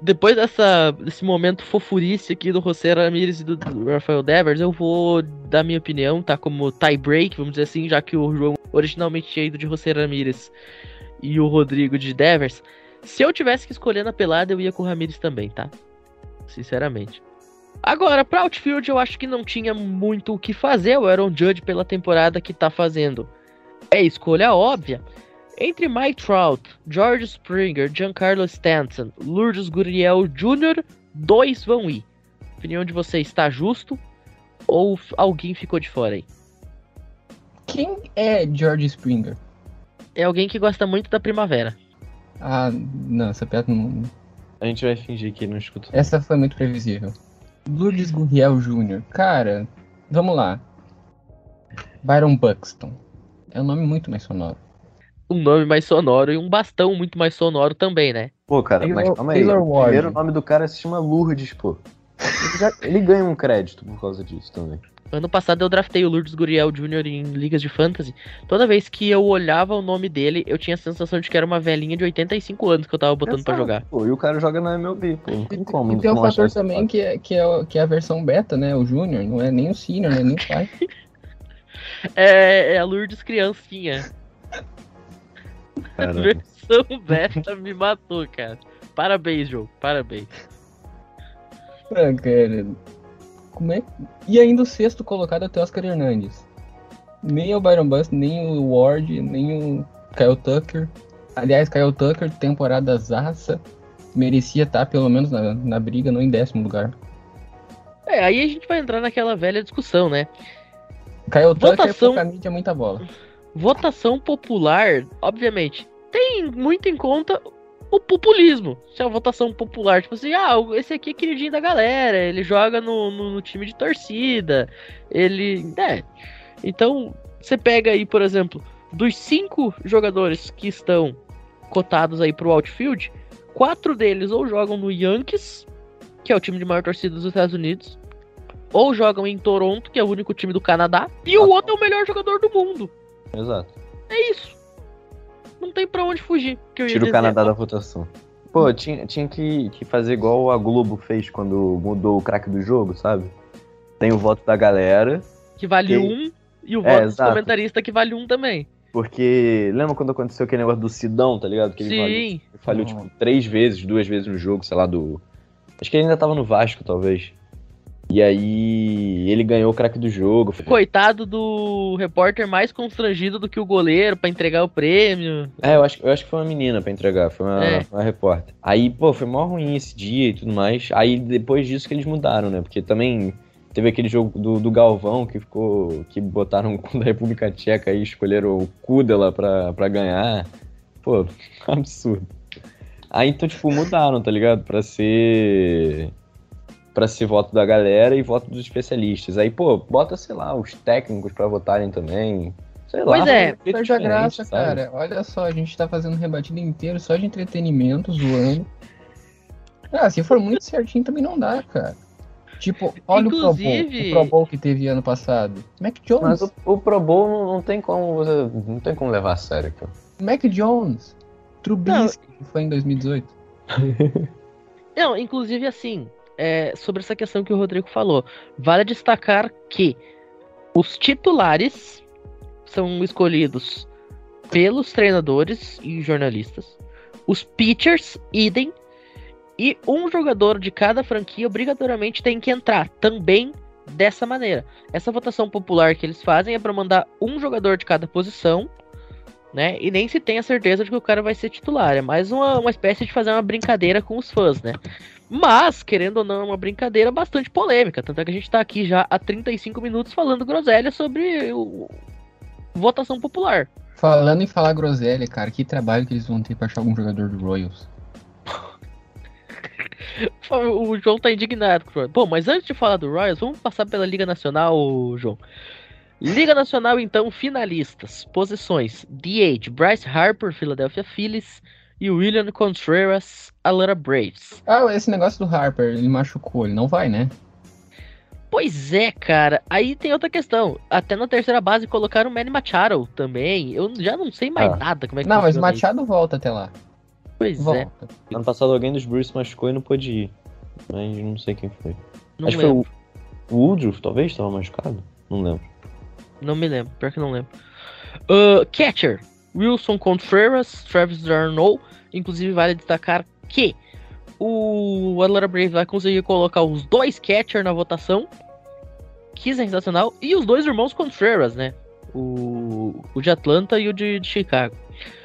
depois dessa, desse momento fofurice aqui do José Ramirez e do, do Rafael Devers, eu vou dar minha opinião, tá? Como tie break, vamos dizer assim, já que o João originalmente tinha ido de José Ramirez e o Rodrigo de Devers. Se eu tivesse que escolher na pelada, eu ia com o Ramirez também, tá? Sinceramente. Agora, pra outfield, eu acho que não tinha muito o que fazer. O Aaron Judge, pela temporada que tá fazendo, é escolha óbvia. Entre Mike Trout, George Springer, Giancarlo Stanton, Lourdes Gurriel Jr., dois vão ir. A opinião de vocês está justo? Ou alguém ficou de fora aí?
Quem é George Springer?
É alguém que gosta muito da primavera.
Ah, não, essa piada não.
A gente vai fingir que não escutou.
Essa foi muito previsível. Lourdes Gurriel Jr. Cara, vamos lá. Byron Buxton. É um nome muito mais sonoro.
Um nome mais sonoro e um bastão muito mais sonoro também, né?
Pô, cara, mas calma aí.
Taylor
O
Ward.
primeiro nome do cara se chama Lourdes, pô. Ele, já- ele ganha um crédito por causa disso também.
Ano passado eu draftei o Lourdes Guriel Jr. em ligas de fantasy. Toda vez que eu olhava o nome dele, eu tinha a sensação de que era uma velhinha de 85 anos que eu tava botando pra
Exato,
jogar.
Pô, e o cara joga na MLB, pô. Não tem como.
E tem um fator também que é, que, é, que é a versão beta, né? O Júnior, não é nem o Senior, não é nem o pai.
É, é a Lourdes criancinha. A versão beta me matou, cara. Parabéns, jogo. Parabéns.
Ah, cara. Como é? E ainda o sexto colocado até Oscar Hernandes. Nem o Byron Buxton, nem o Ward, nem o Kyle Tucker. Aliás, Kyle Tucker, temporada zaça. Merecia estar pelo menos na, na briga, não em décimo lugar.
É, aí a gente vai entrar naquela velha discussão, né?
Kyle Tucker,
Votação-
pouca mídia, muita bola.
Votação popular, obviamente, tem muito em conta o populismo. Se é uma votação popular, tipo assim, ah, esse aqui é queridinho da galera, ele joga no, no, no time de torcida, ele. É. Então, você pega aí, por exemplo, dos cinco jogadores que estão cotados aí pro outfield, quatro deles ou jogam no Yankees, que é o time de maior torcida dos Estados Unidos, ou jogam em Toronto, que é o único time do Canadá, e o outro é o melhor jogador do mundo.
Exato.
É isso. Não tem pra onde fugir. Que eu ia
Tira o. Canadá da votação. Pô, tinha, tinha que, que fazer igual a Globo fez quando mudou o craque do jogo, sabe? Tem o voto da galera,
Que vale
Que-
um, e o
É,
voto do
exato.
comentarista que vale um também.
porque. Lembra quando aconteceu aquele negócio do Sidão, tá ligado? Que ele falhou,
Sim.
ele falhou, tipo, três vezes, duas vezes no jogo, sei lá, do. Acho que ele ainda tava no Vasco, talvez. E aí ele ganhou o craque do jogo.
Coitado do repórter mais constrangido do que o goleiro pra entregar o prêmio.
É, eu acho, eu acho que foi uma menina pra entregar, foi uma,
É.
uma repórter. Aí, pô, foi mó ruim esse dia e tudo mais. Aí depois disso que eles mudaram, né? Porque também teve aquele jogo do, do Galvão que ficou. que botaram o cu da República Tcheca e escolheram o Kudela pra, pra ganhar. Pô, absurdo. Aí então, tipo, mudaram, tá ligado? Pra ser. Pra ser voto da galera e voto dos especialistas. Aí, pô, bota, sei lá, os técnicos pra votarem também. Sei lá.
Pois é,
um jeito
Perde a graça,
sabe?
cara. Olha só, a gente tá fazendo rebatido inteiro só de entretenimento, zoando. Ah, se for muito certinho também não dá, cara. Tipo, olha o Pro Bowl,
Inclusive-
o Pro Bowl que teve ano passado. Mac Jones,
Mas o, o Pro Bowl não, não tem como você. Não tem como levar a sério, cara.
Mac Jones, Trubisky, que foi em 2018.
Não, inclusive assim, é, sobre essa questão que o Rodrigo falou, vale destacar que os titulares são escolhidos pelos treinadores e jornalistas, os pitchers, idem, e um jogador de cada franquia obrigatoriamente tem que entrar também dessa maneira. Essa votação popular que eles fazem é para mandar um jogador de cada posição, né? E nem se tem a certeza de que o cara vai ser titular. É mais uma, uma espécie de fazer uma brincadeira com os fãs, né? Mas, querendo ou não, é uma brincadeira bastante polêmica. Tanto é que a gente tá aqui já há 35 minutos falando groselha sobre o... votação popular.
Falando em falar groselha, cara, que trabalho que eles vão ter pra achar algum jogador do Royals.
O João tá indignado. Bom, mas antes de falar do Royals, vamos passar pela Liga Nacional, João. Liga Nacional, então, finalistas. Posições: DH, Bryce Harper, Philadelphia Phillies. E William Contreras, Atlanta Braves.
Ah, esse negócio do Harper, ele machucou, ele não vai, né?
Pois é, cara. Aí tem outra questão. Até na terceira base colocaram o Manny Machado também. Eu já não sei mais
Ah.
nada como é que
Não, mas o
isso.
Machado volta até lá.
Pois é,
Volta.
Ano passado alguém dos Bruce machucou e não pôde ir. Mas não sei quem foi.
não
Acho que foi o, o Woodruff, talvez, estava machucado. Não lembro.
Não me lembro, pior que não lembro. Ah, catcher, Wilson Contreras, Travis Darno. Inclusive, vale destacar que o Atlanta Braves vai conseguir colocar os dois catcher na votação. Que sensacional. E os dois irmãos Contreras, né? O, o de Atlanta e o de, de Chicago.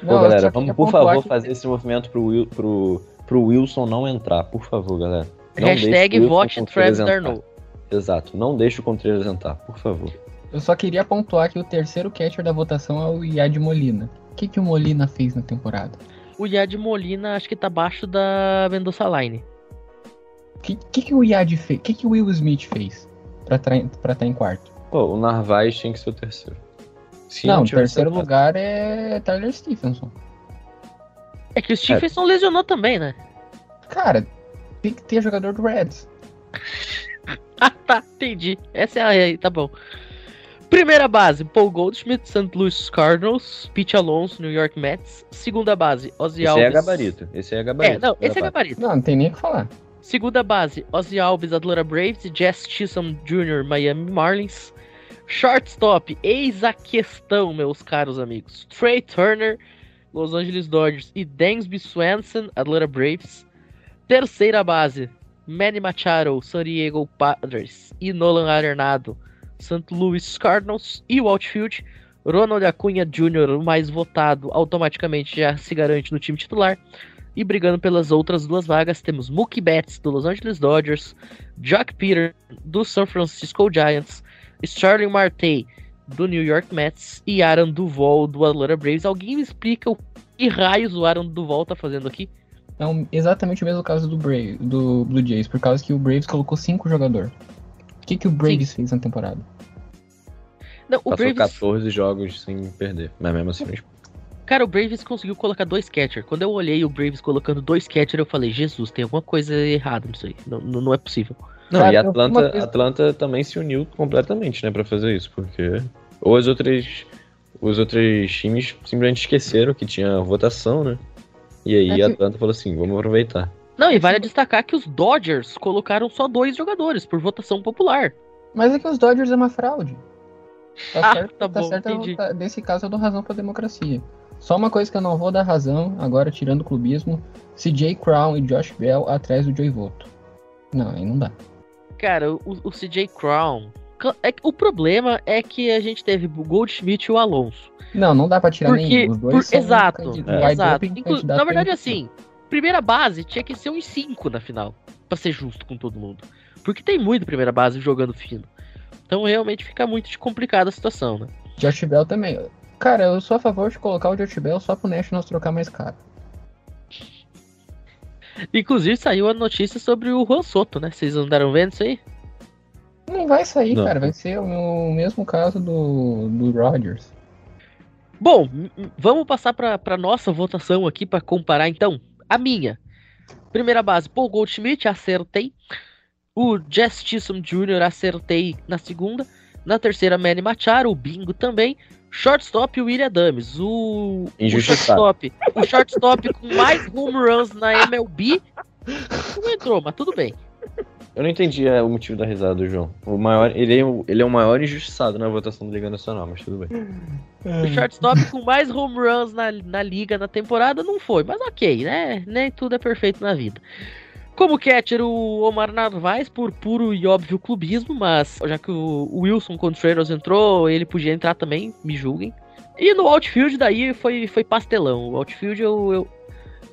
Não,
galera, vamos por favor
que-
fazer esse movimento pro, Will- pro, pro Wilson não entrar, por favor, galera. Não
Hashtag vote Travis. Darnold.
Exato, não deixe o Contreras entrar, por favor.
Eu só queria pontuar que o terceiro catcher da votação é o Yad Molina. O que, que o Molina fez na temporada?
O Yad Molina acho que tá abaixo da Mendoza Line.
O que, que, que o Yad fez? O que, que o Will Smith fez pra estar em quarto?
Pô, o Narvaez tinha que ser o terceiro. Se
não, o terceiro lugar é Tyler Stephenson.
É que o Stephenson lesionou também, né?
Cara, tem que ter jogador do Reds.
Ah, tá, entendi. Essa é a aí, tá bom. Primeira base, Paul Goldschmidt, St. Louis Cardinals, Pete Alonso, New York Mets. Segunda base, Ozzy
Esse
Alves.
é gabarito. Esse é gabarito.
É, não, esse é
Gabarito.
gabarito.
Não, não tem nem o que falar.
Segunda base, Ozzy Alves, Atlanta Braves, Jess Chisholm Jr., Miami Marlins. Shortstop, eis a questão, meus caros amigos. Trey Turner, Los Angeles Dodgers e Dansby Swanson, Atlanta Braves. Terceira base, Manny Machado, San Diego Padres e Nolan Arenado, St. Louis Cardinals. E o outfield, Ronald Acunha Jr., o mais votado, automaticamente já se garante no time titular. E brigando pelas outras duas vagas, temos Mookie Betts, do Los Angeles Dodgers, Jock Peter, do San Francisco Giants, Starling Marte, do New York Mets, e Aaron Duval, do Atlanta Braves. Alguém me explica o que raios o Aaron Duval tá fazendo aqui?
É um- exatamente o mesmo caso do, Brave, do Blue Jays, por causa que o Braves colocou cinco jogadores. O que, que o Braves fez na temporada?
Não, o
Passou
Braves,
14 jogos sem perder. Mas mesmo assim,
cara, o Braves conseguiu colocar dois catcher. Quando eu olhei o Braves colocando dois catcher, eu falei, Jesus, tem alguma coisa errada nisso aí. Não, não, não é possível.
Não,
Cara,
e Atlanta,
coisa-
Atlanta também se uniu completamente, né, pra fazer isso, porque ou as outras os outros times simplesmente esqueceram que tinha votação, né? E aí
É que-
Atlanta falou assim, vamos aproveitar.
Não, e vale destacar que os Dodgers colocaram só dois jogadores por votação popular.
Mas é que os Dodgers é uma fraude. Tá
Ah,
certo,
tá
tá
bom,
certo,
entendi.
tá- nesse caso eu dou razão pra democracia. Só uma coisa que eu não vou dar razão, agora tirando o clubismo, CJ Crown e Josh Bell atrás do Joey Voto. Não, aí não dá.
Cara, o, o CJ Crown. é o problema é que a gente teve o Goldschmidt e o Alonso.
Não, não dá pra tirar
Porque,
nenhum. Os dois
por-
são
exato,
é.
exato. Inclu- na verdade, assim, primeira base tinha que ser uns 5 na final, pra ser justo com todo mundo. Porque tem muito primeira base jogando fino. Então realmente fica muito complicada a situação, né?
Josh Bell também. Cara, eu sou a favor de colocar o Josh Bell só pro Nationals trocar mais caro.
Inclusive saiu a notícia sobre o Juan Soto, né? Vocês andaram vendo isso aí?
Não vai sair,
Não.
cara. Vai ser o mesmo caso do, do Rodgers.
Bom, vamos passar pra, pra nossa votação aqui pra comparar então. A minha. Primeira base, Paul Goldschmidt, acertei. O Jess Chisholm Jr. acertei na segunda. Na terceira, Manny Machado, o bingo também. Shortstop, William Adams. O, o shortstop, o shortstop com mais home runs na MLB não entrou, mas tudo bem.
Eu não entendi é, o motivo da risada do João. O maior, ele, é o, ele é o maior injustiçado na votação da Liga Nacional, mas tudo bem.
O shortstop com mais home runs na, na liga na temporada não foi, mas ok, né? Nem tudo é perfeito na vida. Como catcher, o Omar Narvaez, por puro e óbvio clubismo, mas já que o o Wilson Contreras entrou, ele podia entrar também, me julguem. E no outfield daí foi, foi pastelão. O outfield eu, eu,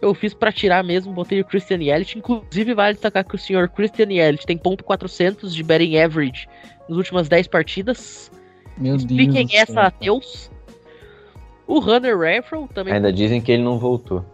eu fiz pra tirar mesmo, botei o Christian Yelich. Inclusive vale destacar que o senhor Christian Yelich tem ponto .400 de batting average nas últimas 10 partidas.
Meu Deus.
Expliquem
do
essa Deus. O Hunter Renfro também.
Ainda dizem que ele não voltou.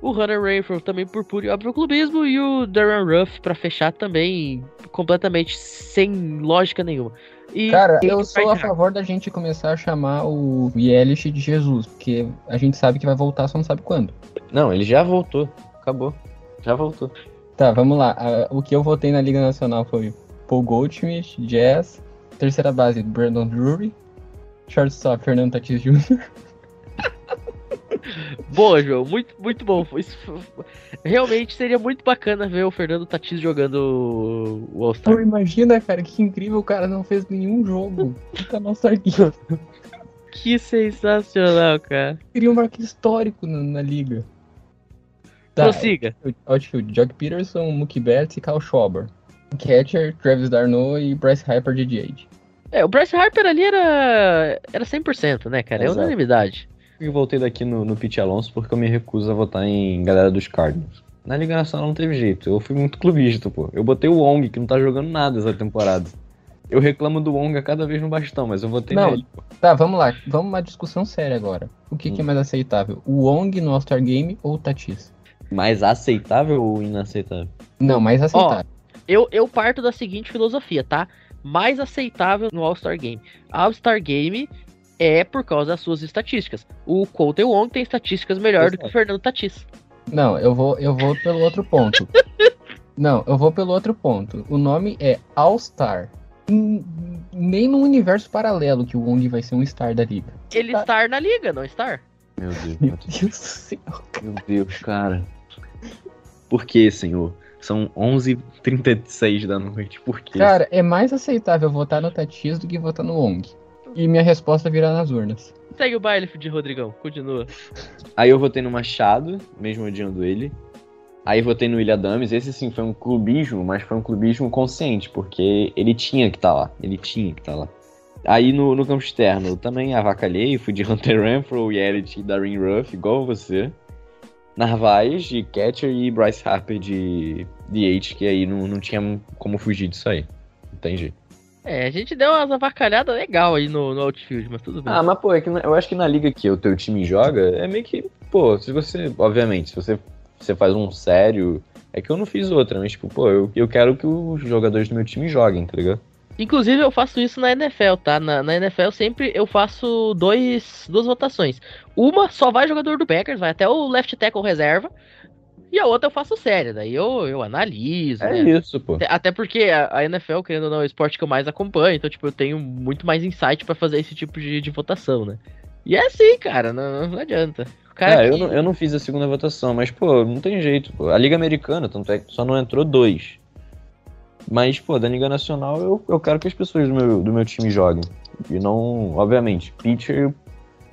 O Hunter Renfro também por puro e óbvio clubismo. E o Darren Ruff pra fechar também completamente sem lógica nenhuma. E
Cara, eu sou a favor da gente começar a chamar o Yelich de Jesus, porque a gente sabe que vai voltar, só não sabe quando.
Não, ele já voltou. Acabou. Já voltou.
Tá, vamos lá. O que eu votei na Liga Nacional foi Paul Goldschmidt, Jazz, terceira base Brandon Drury, shortstop Fernando Tatis Jr.
Boa, João. Muito, muito bom. Isso Realmente seria muito bacana ver o Fernando Tatis jogando o All-Star.
Pô, imagina, cara, que incrível o cara não fez nenhum jogo. Puta nossa guia.
Que sensacional, cara.
Queria um marco histórico na, na liga. Tá,
Prossiga.
Outfield, Jock Peterson, Mookie Betts e Kyle Schwarber. Catcher, Travis Darno e Bryce Harper de Jade.
É, o Bryce Harper ali era, era 100%, né, cara? É
Exato.
unanimidade.
Eu voltei daqui no, no Pete Alonso porque eu me recuso a votar em galera dos Cardinals. Na Liga Nacional não teve jeito. Eu fui muito clubista, pô. Eu botei o Wong, que não tá jogando nada essa temporada. Eu reclamo do Wong a cada vez no bastão, mas eu votei
Não.
nele. pô.
Tá, vamos lá. Vamos uma discussão séria agora. O que, que é
Hum.
mais aceitável? O Wong no All-Star Game ou o Tatis?
Mais aceitável ou inaceitável?
Não, mais aceitável.
Eu, eu parto da seguinte filosofia, tá? Mais aceitável no All-Star Game. All-Star Game é por causa das suas estatísticas. O Colton Wong tem estatísticas melhor do que o. Fernando Tatis.
Não, eu vou, eu vou pelo outro ponto. Não, eu vou pelo outro ponto. O nome é All-Star. Hum, Nem no universo paralelo que o Wong vai ser um star da liga.
Ele
Tá.
estar na liga, não estar?
Meu Deus,
Meu.
Deus
do céu.
Meu Deus, cara. Por que, senhor? São 11h36 da noite. Por quê?
Cara, é mais aceitável votar no Tatis do que votar no Wong. E minha resposta virá nas urnas.
Segue o baile de Rodrigão, continua.
Aí eu votei no Machado, mesmo odiando ele. Aí votei no William Adams. Esse sim foi um clubismo, mas foi um clubismo consciente, porque ele tinha que estar lá. Ele tinha que estar lá. Aí no, no campo externo eu também avacalhei, fui de Hunter Renfro, Yelich e Darren Ruff, igual você. Narvaez de catcher e Bryce Harper de DH, que aí não, não tinha como fugir disso aí. Jeito.
É, a gente deu umas avacalhadas legal aí no, no outfield, mas tudo bem.
Ah, mas pô, é que eu acho que na liga que o teu time joga, é meio que, pô, se você, obviamente, se você, você faz um sério, é que eu não fiz outra, mas tipo, pô, eu, eu quero que os jogadores do meu time joguem, tá ligado?
Inclusive, eu faço isso na NFL, tá? Na, na NFL, sempre eu faço dois, duas votações. Uma só vai jogador do Packers, vai até o left tackle reserva. E a outra eu faço séria, daí eu, eu analiso,
É
né?
isso, pô.
Até- porque a, a NFL, querendo ou não, é o esporte que eu mais acompanho, então, tipo, eu tenho muito mais insight pra fazer esse tipo de, de votação, né? E é assim, cara, não, não adianta. Cara
É, eu
que-
não, eu não fiz a segunda votação, mas, pô, não tem jeito, pô. A Liga Americana, tanto é que só não entrou dois. Mas, pô, da Liga Nacional, eu, eu quero que as pessoas do meu, do meu time joguem. E não, obviamente, pitcher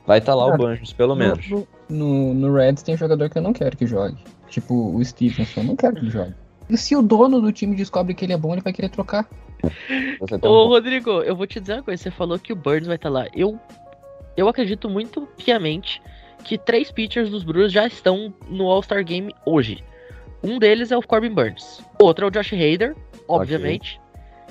vai estar lá o Banjos, pelo menos.
No, no, no Reds tem jogador que eu não quero que jogue. Tipo o Stevenson, eu não quero que ele jogue. E se o dono do time descobre que ele é bom, ele vai querer trocar.
Um
Ô,
ponto.
Rodrigo, eu vou te dizer uma coisa. Você falou que o Burns vai estar lá. Eu, eu acredito muito piamente que três pitchers dos Brewers já estão no All-Star Game hoje. Um deles é o Corbin Burns. O outro é o Josh Hader, obviamente.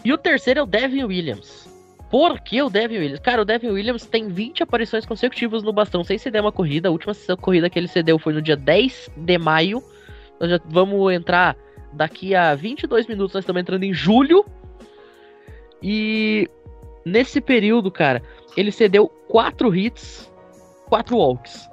E o terceiro é o Devin Williams. Por que o Devin Williams? Cara, o Devin Williams tem 20 aparições consecutivas no bastão sem ceder uma corrida. A última corrida que ele cedeu foi no dia 10 de maio. Nós já vamos entrar daqui a 22 minutos, nós estamos entrando em julho. E nesse período, cara, ele cedeu 4 hits, 4 walks.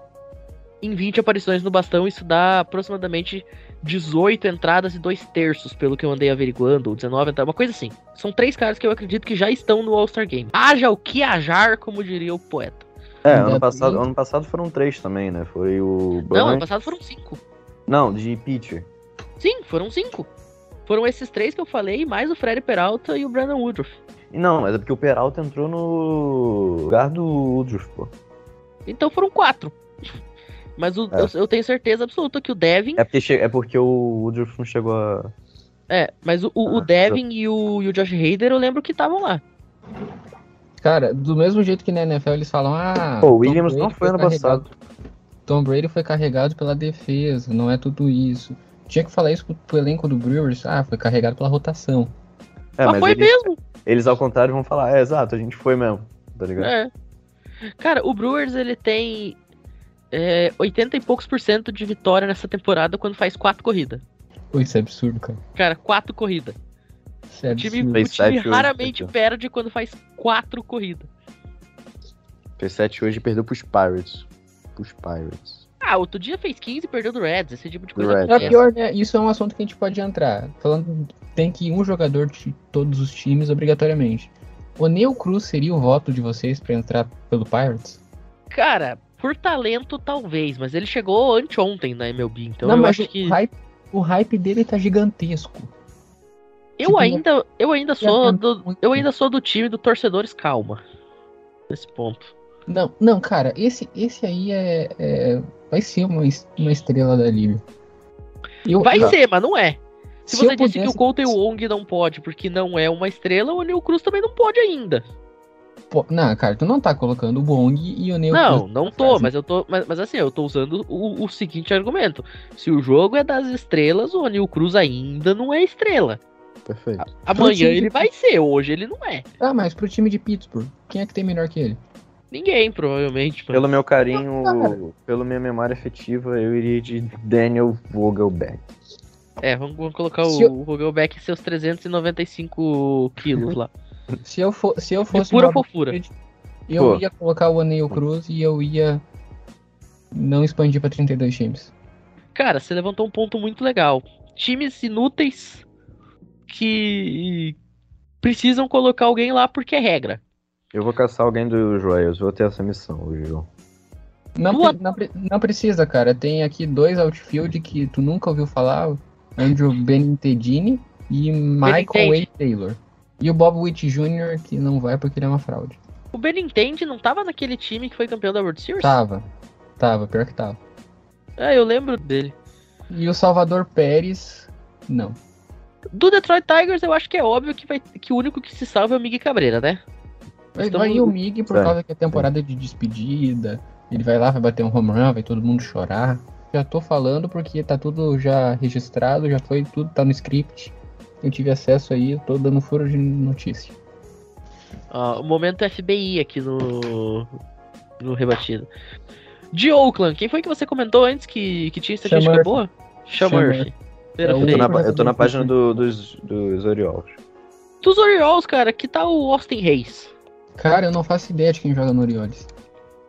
Em 20 aparições no bastão, isso dá aproximadamente 18 entradas e 2 terços, pelo que eu andei averiguando, ou 19 entradas, uma coisa assim. São três caras que eu acredito que já estão no All-Star Game. Haja o que hajar, como diria o poeta.
É, ano passado, ano passado foram três também, né? Foi o
Não, ano passado foram cinco.
Não, de pitcher.
Sim, foram cinco. Foram esses três que eu falei, mais o Freddy Peralta e o Brandon Woodruff.
Não, mas é porque o Peralta entrou no lugar do Woodruff, pô.
Então foram quatro. Mas o-
É.
eu, eu tenho certeza absoluta que o Devin
É porque, che- é porque o Woodruff não chegou a.
É, mas o, o, o
Ah,
Devin e o, e o Josh Hader eu lembro que estavam lá.
Cara, do mesmo jeito que na NFL eles falam, ah.
Pô, o Williams não foi ano
carregado-
passado.
Tom Brady foi carregado pela defesa, não é tudo isso. Tinha que falar isso pro, pro elenco do Brewers, ah, foi carregado pela rotação.
É,
mas
mas
foi
eles,
mesmo.
eles ao contrário vão falar, é exato, a gente foi mesmo. Tá ligado?
É. Cara, o Brewers ele tem é, 80 e poucos por cento de vitória nessa temporada quando faz quatro corridas.
Isso é absurdo, cara.
Cara, quatro corridas.
Isso é
O time,
absurdo.
o time
hoje,
raramente
então.
perde quando faz quatro corridas.
P7 hoje perdeu pros Pirates. Pros Pirates.
Ah, outro dia fez 15 e perdeu do Reds. Esse tipo de coisa
Reds.
É pior, né? Isso é um assunto que a gente pode entrar. Falando, tem que ir um jogador de todos os times obrigatoriamente. O Neil Cruz seria o voto de vocês pra entrar pelo Pirates?
Cara, por talento talvez, mas ele chegou anteontem na MLB, então
não,
eu
mas
acho
o,
que...
hype, o hype dele tá gigantesco.
Eu
Tipo,
ainda, eu ainda sou do, eu ainda sou do time do torcedores calma. Nesse ponto.
Não, não, cara, esse, esse aí é, é- vai ser uma, uma estrela da liga. Eu-
Vai
eu-
ser, mas não é. Se,
se
você disse que o Colton Wong não pode porque não é uma estrela, o Neil Cruz também não pode ainda.
Pô, não, cara, tu não tá colocando o Wong e o Neo
Não,
Cruz
não tô, mas eu tô. Mas, mas assim, eu tô usando o, o seguinte argumento. Se o jogo é das estrelas, o Anil Cruz ainda não é estrela.
Perfeito.
Amanhã
time
ele
de-
vai ser, hoje ele não é.
Ah, mas pro time de Pittsburgh, quem é que tem melhor que ele?
Ninguém, provavelmente. mano.
Pelo meu carinho, pela minha memória afetiva, eu iria de Daniel Vogelback.
É, vamos, vamos colocar
Se
o, o Vogelback em seus 395 quilos lá.
Se eu, for, se eu
De
fosse
pura
Bob
fofura.
Eu
Pô.
ia colocar o Anel Cruz e eu ia não expandir pra 32 times.
Cara, você levantou um ponto muito legal. Times inúteis que precisam colocar alguém lá porque é regra.
Eu vou caçar alguém dos Royals, vou ter essa missão hoje, João.
Não, não, pre- não precisa, cara. Tem aqui dois outfield que tu nunca ouviu falar: Andrew Benintedini e Michael
Benintendi.
A. Taylor. E o Bob Witt Jr., que não vai porque ele é uma fraude.
O Benintendi não tava naquele time que foi campeão da World Series?
Tava. Tava, pior que tava.
É, eu lembro dele.
E o Salvador Pérez, não.
Do Detroit Tigers, eu acho que é óbvio que, vai, que o único que se salva é o Miguel Cabreira, né?
Vai,
Estamos-
vai o Mig por
É.
causa que é temporada de despedida. Ele vai lá, vai bater um home run, vai todo mundo chorar. Já tô falando porque tá tudo já registrado, já foi tudo, tá no script. Eu tive acesso aí, eu tô dando furo de notícia.
Ó, o momento FBI aqui no, no rebatido. De Oakland, quem foi que você comentou antes que, que tinha estatística
Sean
boa? Feira
É
Eu tô na, eu tô na página do- dos, dos Orioles.
Dos Orioles, cara, que tá o Austin Hayes.
Cara, eu não faço ideia de quem joga no Orioles.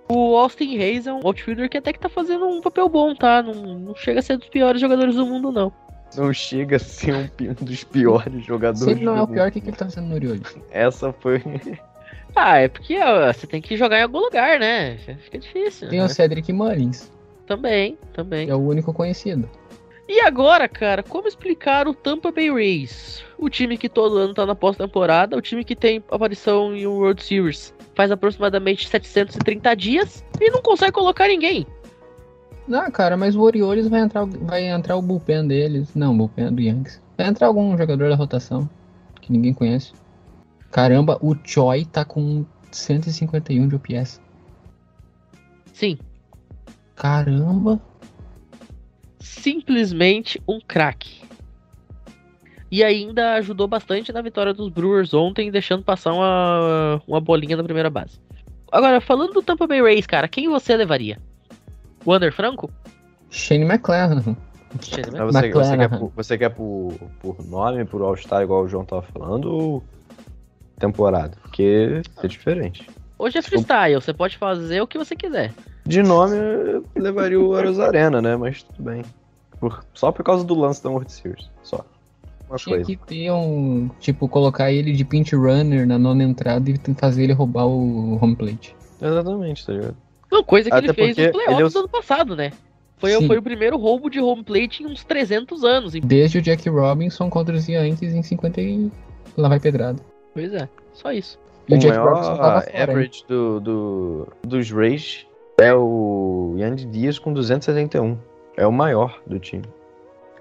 O Austin Hayes é um outfielder que até que tá fazendo um papel bom, tá? Não, não chega a ser dos piores jogadores do mundo, não.
Não chega a ser um, um dos piores jogadores.
Se ele não é o pior, o que, que ele tá fazendo no Orioles?
Essa foi.
Ah, é porque ó, você tem que jogar em algum lugar, né? Fica difícil.
Tem
né?
o Cedric Mullins,
Também, também.
é o único conhecido.
E agora, cara, como explicar o Tampa Bay Rays? O time que todo ano tá na pós-temporada, o time que tem aparição em um World Series faz aproximadamente 730 dias e não consegue colocar ninguém.
Não, cara, mas o Orioles vai entrar, vai entrar o bullpen deles. Não, o bullpen do Yankees. Vai entrar algum jogador da rotação que ninguém conhece. Caramba, o Choi tá com 151 de OPS.
Sim,
Caramba.
Simplesmente um craque. E ainda ajudou bastante na vitória dos Brewers ontem, deixando passar uma, uma bolinha na primeira base. Agora, falando do Tampa Bay Rays, cara, quem você levaria? Wander Franco?
Shane
Mas você, você
McLaren.
quer, por, você quer por, por nome, por All-Star, igual o João tava falando, ou temporada? Porque é diferente.
Hoje é freestyle, você pode fazer o que você quiser.
De nome, eu levaria o Arena, né? Mas tudo bem. Por- só por causa do lance da World Series. Só. Uma
Tinha
coisa.
que ter um. Tipo, colocar ele de pinch runner na nona entrada e fazer ele roubar o home plate.
Exatamente, tá ligado?
Não, coisa que
Até
ele fez nos playoffs
é o-
do ano passado, né? Foi,
Sim.
foi o primeiro roubo de home plate em uns 300 anos.
Desde o Jack Robinson contra os Yankees em 50 e. Lá vai pedrada.
Pois é, só isso.
E o,
o
Jack Robinson tava
maior
fora.
average do, do, dos Rays é o Yandy Dias com 271. É o maior do time.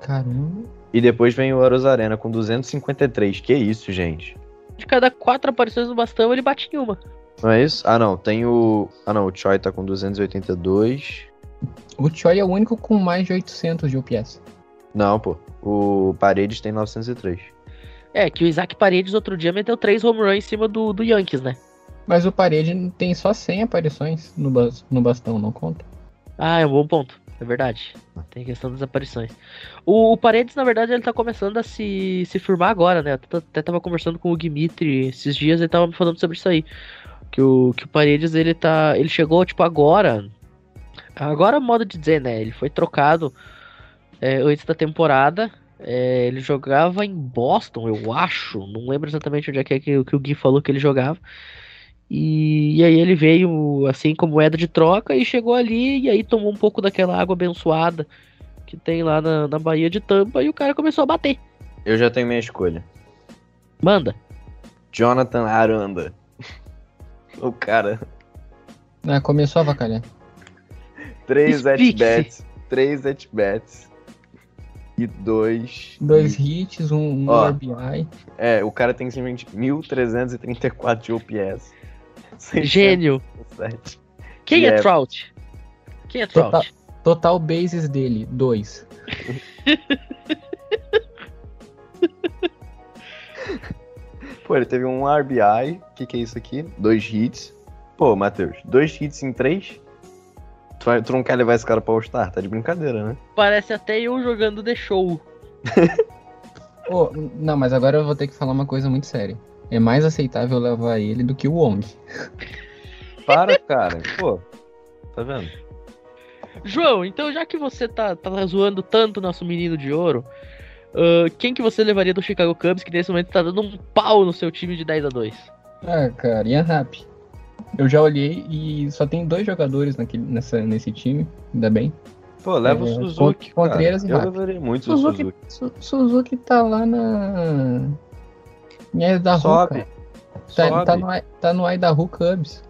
Caramba.
E depois vem o Arena com 253. Que isso, gente?
De cada quatro aparições no bastão, ele bate em uma.
Não é isso? Ah, não. Tem o. Ah, não. O Choi tá com 282.
O Choi é o único com mais de 800 de OPS.
Não, pô. O Paredes tem 903.
É, que o Isaac Paredes outro dia meteu três home runs em cima do, do Yankees, né?
Mas o Parede tem só 100 aparições no, bas- no bastão, não conta.
Ah, é um bom ponto. É verdade. Tem questão das aparições. O, o Paredes, na verdade, ele tá começando a se, se firmar agora, né? Eu até, tava conversando com o Dimitri esses dias, ele tava me falando sobre isso aí. Que o, que o Paredes, ele tá. Ele chegou, tipo, agora. Agora, modo de dizer, né? Ele foi trocado é, antes da temporada. É, ele jogava em Boston, eu acho. Não lembro exatamente onde é que, é que, que o Gui falou que ele jogava. E, e aí ele veio assim como moeda de troca e chegou ali e aí tomou um pouco daquela água abençoada que tem lá na, na Baía de Tampa e o cara começou a bater.
Eu já tenho minha escolha.
Manda.
Jonathan Aranda. o cara.
Ah, começou a avacalhar.
3
Explique-se.
at-bats. 3 at-bats. E 2.
Dois hits, um, um
Ó.
RBI.
É, o cara tem simplesmente 1.334 de OPS.
Gênio.
607.
Quem
E
é
é-
Trout? Quem é
Total,
Trout?
total bases dele, 2.
Pô, ele teve um RBI. O que, que é isso aqui? Dois hits. Pô, Matheus, dois hits em três? Tu, vai, tu não quer levar esse cara pra All-Star? Tá de brincadeira, né?
Parece até eu jogando The Show.
Pô, não, mas agora eu vou ter que falar uma coisa muito séria. É mais aceitável levar ele do que o Wong.
Para, cara. Pô, tá vendo?
João, então já que você tá, tá zoando tanto o nosso menino de ouro, ah, quem que você levaria do Chicago Cubs que nesse momento tá dando um pau no seu time de 10 a 2
Ah, cara, Ian Happ. Eu já olhei e só tem dois jogadores naquele, nessa, nesse time, ainda bem.
Pô, leva
É,
o Suzuki.
Contreiras e
Eu levaria muito o
Suzuki,
Suzuki.
Su- Suzuki tá lá na. Em Idaho,
Sobe.
cara. Tá,
Sobe.
tá, no, tá no Idaho Cubs.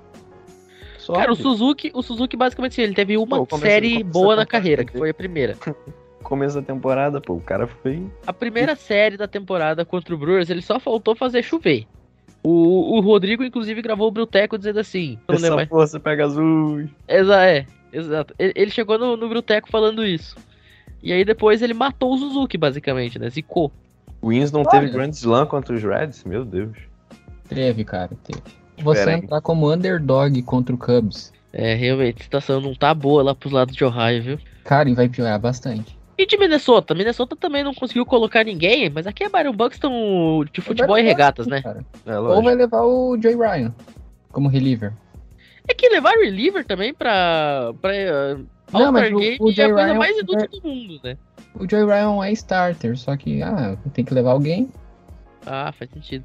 Sobe.
Cara, o Suzuki, o Suzuki basicamente ele teve uma
Pô,
série
começo
boa
da
na carreira, que foi a primeira.
Começo da temporada, pô, o cara foi.
A primeira série da temporada contra o Brewers, ele só faltou fazer chover. O, o Rodrigo, inclusive, gravou o Bruteco dizendo assim.
Essa
mais.
força pega azul.
Exa é, exato. Ele, ele chegou no, no Bruteco falando isso. E aí depois ele matou o Suzuki, basicamente, né? Zicou.
O Wins não
Olha.
teve Grand Slam contra os Reds? Meu Deus.
Teve, cara, teve. Você
aí.
entrar como underdog contra o Cubs,
É, realmente, a situação não tá boa lá pros lados de Ohio, viu?
cara, e vai piorar bastante.
E de Minnesota? Minnesota também não conseguiu colocar ninguém, mas aqui é Byron Buxton de futebol e regatas, né?
É
Ou vai levar o Joey Ryan como reliever.
É que levar reliever também pra. pra uh,
Não,
All-Star
mas o-
Game
o
é a
Jay
coisa
Ryan-
mais
o
inútil
Jay-
do mundo, né?
O Joey Ryan é starter, só que, ah, tem que levar alguém.
Ah, faz sentido.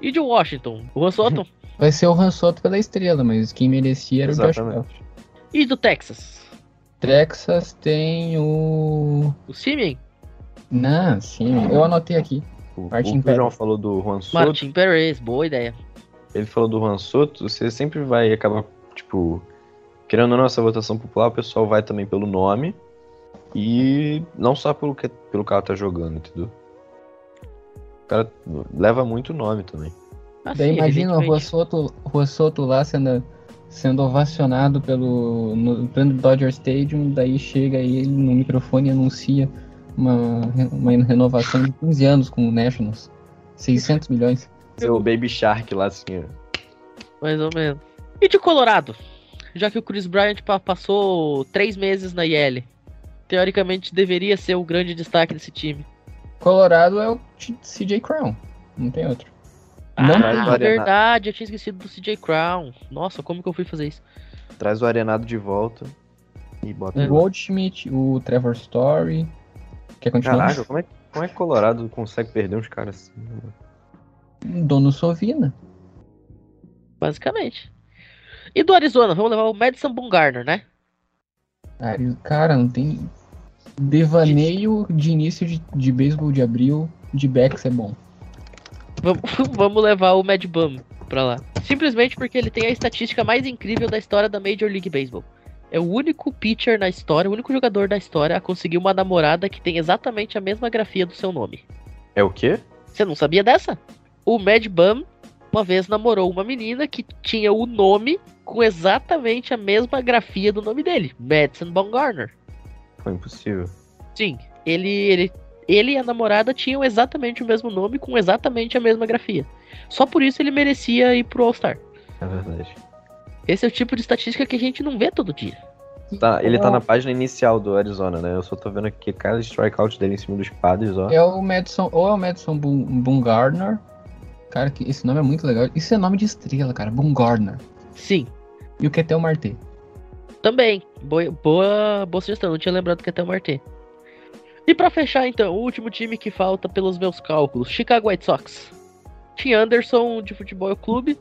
E de Washington? O Juan Soto?
Vai ser o Han Soto pela estrela, mas quem merecia era o Josh Bell.
Exatamente.
e do Texas?
Texas tem o.
O Simeon?
Não, sim, eu anotei aqui.
O,
Martin
o João falou do Juan Soto,
Martin Perez, boa ideia.
ele falou do Juan Soto, você sempre vai acabar, tipo, querendo ou não essa votação popular, o pessoal vai também pelo nome e não só pelo que pelo cara tá jogando, entendeu? O cara leva muito nome também.
Ah,
Daí
sim,
imagina o Juan
evidentemente.
Soto, Juan Soto lá sendo, sendo ovacionado pelo no plano Dodger Stadium, daí chega ele no microfone e anuncia uma, uma renovação de 15 anos com o Nationals. 600 milhões.
Ser o Baby Shark lá assim.
Mais ou menos. E de Colorado? Já que o Chris Bryant pa- passou três meses na IL. Teoricamente deveria ser o grande destaque desse time.
Colorado é o CJ Crown, não tem outro. Não
ah,
tem.
verdade, eu tinha esquecido do CJ Crown. Nossa, como que eu fui fazer isso?
Traz o Arenado de volta e bota
O. Goldschmidt, o Trevor Story. Quer continuar?
Caraca, como é, como é que Colorado consegue perder uns caras assim? mano?
Dono Sovina.
Basicamente. E do Arizona, vamos levar o Madison Bumgarner, né?
Cara, não tem. Devaneio de início de, de beisebol de abril de Bex é bom.
Vamos, vamos levar o Mad Bum pra lá. Simplesmente porque ele tem a estatística mais incrível da história da Major League Baseball. É o único pitcher na história, o único jogador da história a conseguir uma namorada que tem exatamente a mesma grafia do seu nome.
É o quê?
Você não sabia dessa? O Mad Bum uma vez namorou uma menina que tinha o nome com exatamente a mesma grafia do nome dele, Madison Bumgarner.
Foi impossível.
Sim, ele, ele, ele e a namorada tinham exatamente o mesmo nome com exatamente a mesma grafia. Só por isso ele merecia ir pro All-Star.
É verdade.
Esse é o tipo de estatística que a gente não vê todo dia.
Tá, ele tá
É
na página inicial do Arizona, né? Eu só tô vendo aqui cada strikeout dele em cima dos padres, ó.
É o Madison, ou é o Madison Boom- Bumgarner. Cara, que esse nome é muito legal. Isso é nome de estrela, cara. Bumgarner.
Sim,
E o Ketel Marte.
também. Boa, boa, boa sugestão, não tinha lembrado que até o Marte. E pra fechar então, o último time que falta pelos meus cálculos, Chicago White Sox. Tim Anderson de futebol clube,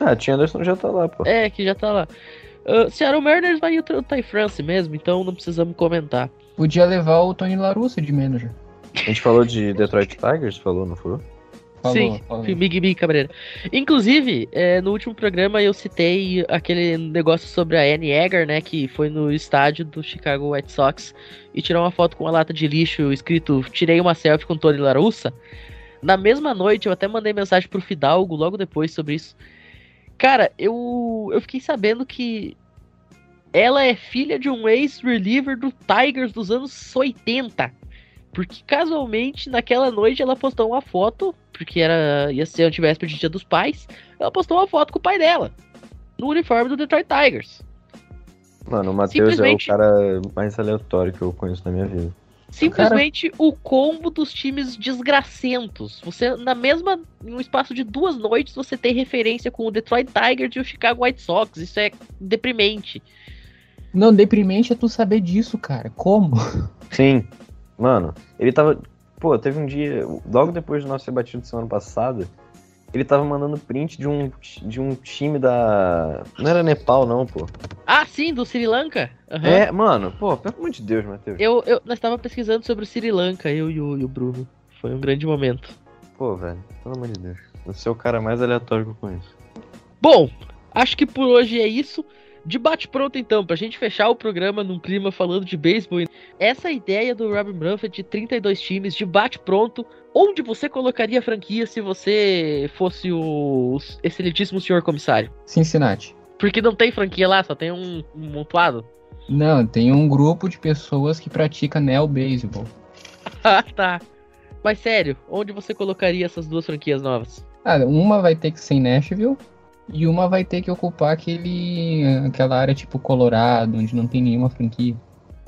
Ah, Tim Anderson já tá lá, pô.
é, que já tá lá. Uh, Seattle Mariners vai ir o Ty France mesmo, então não precisamos comentar.
Podia levar o Tony Larusso de manager.
A gente falou de Detroit Tigers, falou, não foi?
Falou,
Sim,
falou.
Mig Mig Cabreira. Inclusive, é, no último programa eu citei aquele negócio sobre a Annie Egger, né? Que foi no estádio do Chicago White Sox e tirou uma foto com uma lata de lixo escrito Tirei uma selfie com Tony Larussa. Na mesma noite, eu até mandei mensagem pro Fidalgo logo depois sobre isso. Cara, eu, eu fiquei sabendo que ela é filha de um ex-reliever do Tigers dos anos 80. Porque casualmente, naquela noite, ela postou uma foto, porque era ia ser antivéspera de Dia dos Pais, ela postou uma foto com o pai dela, no uniforme do Detroit Tigers.
Mano, o Matheus é o
Simplesmente-
cara mais aleatório que eu conheço na minha vida.
Simplesmente o combo dos times desgracentos. Você, na mesma. Em um espaço de duas noites, você tem referência com o Detroit Tigers e o Chicago White Sox. Isso é deprimente.
Não, deprimente é tu saber disso, cara. Como?
Sim. Mano, ele tava. Pô, teve um dia, logo depois do nosso ser batido semana passada, ele tava mandando print de um, de um time da. Não era Nepal, não, pô.
Ah, sim, do Sri Lanka? Aham.
É, mano, pô, pelo amor de Deus, Matheus.
Eu, eu, nós estávamos pesquisando sobre o Sri Lanka, eu e o, e o Bruno. Foi um grande momento.
Pô, velho, pelo amor de Deus. Você é o cara mais aleatório que eu conheço.
Bom, acho que por hoje é isso. Debate pronto então, pra gente fechar o programa num clima falando de beisebol. Essa ideia do Robin Manfred de 32 times, debate pronto. Onde você colocaria a franquia se você fosse o excelentíssimo senhor comissário?
Cincinnati.
Porque não tem franquia lá, só tem um, um montuado.
Não, tem um grupo de pessoas que pratica neo-baseball.
Ah, tá. Mas sério, onde você colocaria essas duas franquias novas?
Ah, uma vai ter que ser em Nashville e uma vai ter que ocupar aquele, aquela área tipo Colorado, onde não tem nenhuma franquia.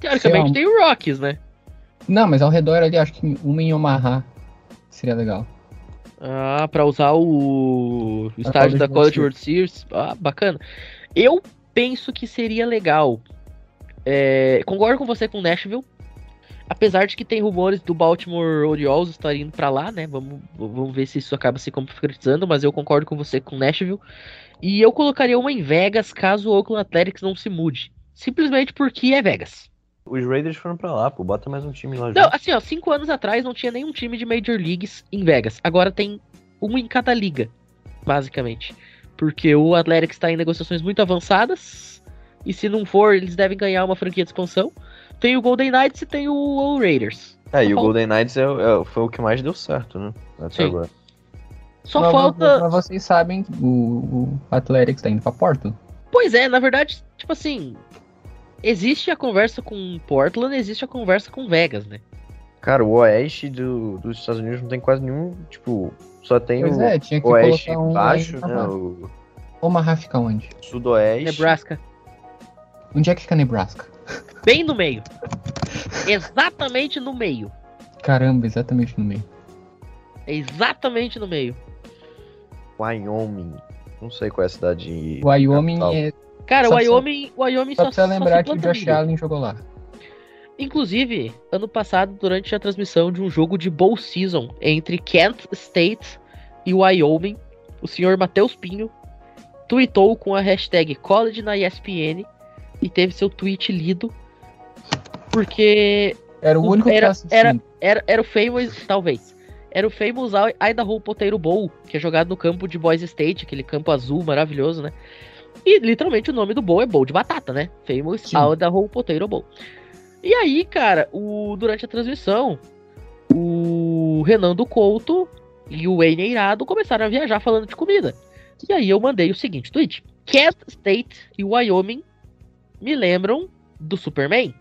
Teoricamente tem o Rockies, né?
Não, mas ao redor ali, acho que uma em Omaha seria legal.
Ah, pra usar o, estádio da College World Series. Ah, bacana. Eu penso que seria legal. É, concordo com você com Nashville. Apesar de que tem rumores do Baltimore Orioles estar indo pra lá, né? Vamos, vamos ver se isso acaba se concretizando, mas eu concordo com você com Nashville. E eu colocaria uma em Vegas caso o Oakland Athletics não se mude. Simplesmente porque é Vegas.
Os Raiders foram pra lá, pô, bota mais um time lá
Não,
junto.
assim, ó, cinco anos atrás não tinha nenhum time de Major Leagues em Vegas. Agora tem um em cada liga, basicamente. Porque o Athletics está em negociações muito avançadas. E se não for, eles devem ganhar uma franquia de expansão. Tem o Golden Knights e tem o, o Raiders.
É, e o
Só
Golden Knights é, é- foi o que mais deu certo, né? Até
Sim.
agora.
Só
mas,
falta.
Mas vocês sabem que o, o Athletics tá indo pra Porto?
Pois é, na verdade, tipo assim. Existe a conversa com Portland, existe a conversa com Vegas, né?
Cara, o oeste do- dos Estados Unidos não tem quase nenhum, tipo, só tem
Pois
o
é, tinha que
oeste
um
baixo, né?
Omaha.
O
Omaha fica onde?
sudoeste.
Nebraska.
Onde é que fica Nebraska?
Bem no meio. Exatamente no meio.
Caramba, exatamente no meio.
É exatamente no meio.
Wyoming. Não sei qual é a cidade.
Wyoming
capital.
é.
Cara, o
Só
Wyoming, o Wyoming
Só
só,
precisa
só
lembrar
se
que o Josh
milho.
Allen jogou lá.
Inclusive, ano passado, durante a transmissão de um jogo de Bowl Season entre Kent State e Wyoming, o senhor Matheus Pinho tweetou com a hashtag College na ESPN e teve seu tweet lido porque
Era o único que
era-
tava assistindo.
era, era o famous, talvez, era o famous Idaho Potato Bowl, que é jogado no campo de Boise State, aquele campo azul maravilhoso, né? E literalmente o nome do bowl é bowl de batata, né? Famous
Sim.
Idaho Potato Bowl. E aí, cara, o, durante a transmissão, o Renan do Couto e o Wayne Eirado começaram a viajar falando de comida. E aí eu mandei o seguinte tweet. Kent State e Wyoming me lembram do Superman.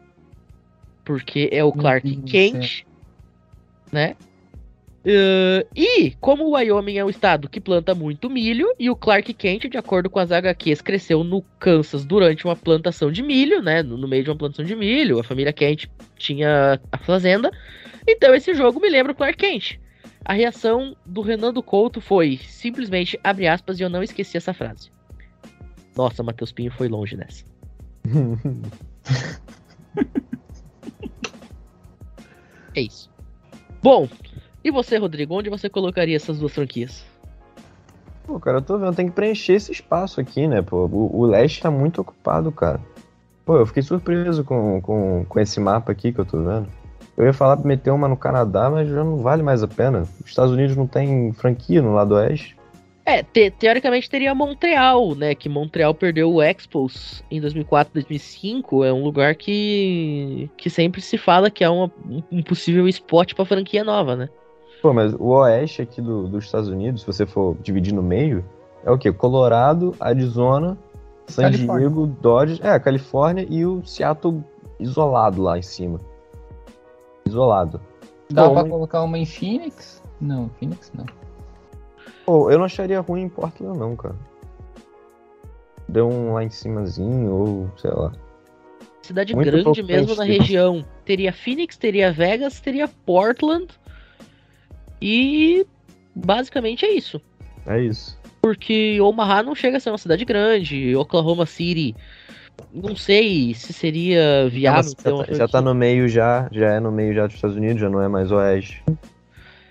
Porque é o Clark Kent, né? Uh, e como o Wyoming é um estado que planta muito milho, e o Clark Kent, de acordo com as HQs, cresceu no Kansas durante uma plantação de milho, né? No, no meio de uma plantação de milho, a família Kent tinha a fazenda. Então esse jogo me lembra o Clark Kent. A reação do Renan do Couto foi simplesmente abre aspas e eu não esqueci essa frase. Nossa, Matheus Pinho foi longe nessa. É isso. Bom, e você, Rodrigo, onde você colocaria essas duas franquias?
Pô, cara, eu tô vendo, tem que preencher esse espaço aqui, né, pô? O, o leste tá muito ocupado, cara. Pô, eu fiquei surpreso com, com, com esse mapa aqui que eu tô vendo. Eu ia falar pra meter uma no Canadá, mas já não vale mais a pena. Os Estados Unidos não tem franquia no lado oeste.
É, te- teoricamente teria Montreal, né? Que Montreal perdeu o Expos em 2004, 2005. É um lugar que, que sempre se fala que é uma- um, possível spot pra franquia nova, né?
Pô, mas o oeste aqui do- dos Estados Unidos, se você for dividir no meio, é o quê? Colorado, Arizona, San
Califórnia.
Diego, Dodgers, é, Califórnia e o Seattle isolado lá em cima. Isolado.
Dá
Bom,
pra colocar uma em Phoenix? Não, Phoenix não.
Pô, eu não acharia ruim em Portland não, cara. Deu um lá em cimazinho, ou sei lá.
Cidade
Muito
grande mesmo na região. Teria Phoenix, teria Vegas, teria Portland. E basicamente é isso.
É isso.
Porque Omaha não chega a ser uma cidade grande. Oklahoma City. Não sei se seria
Não,
viável ter
já, tá, já tá no meio já, já é no meio já dos Estados Unidos, já não é mais oeste.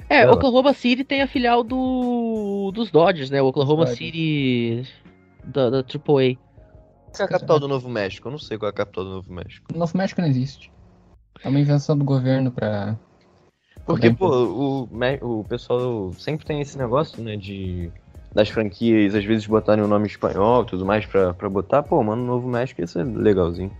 É,
lá.
Oklahoma City tem a filial do dos Dodgers, né? O Oklahoma
Dodgers.
City da, da AAA.
Qual é a capital do Novo México? Eu não sei qual é a capital do Novo México.
Novo México não existe. É uma invenção do governo pra.
Porque, pô, o, o pessoal sempre tem esse negócio, né, de das franquias, às vezes botarem o nome espanhol e tudo mais pra, pra botar, pô, mano, Novo México ia ser legalzinho.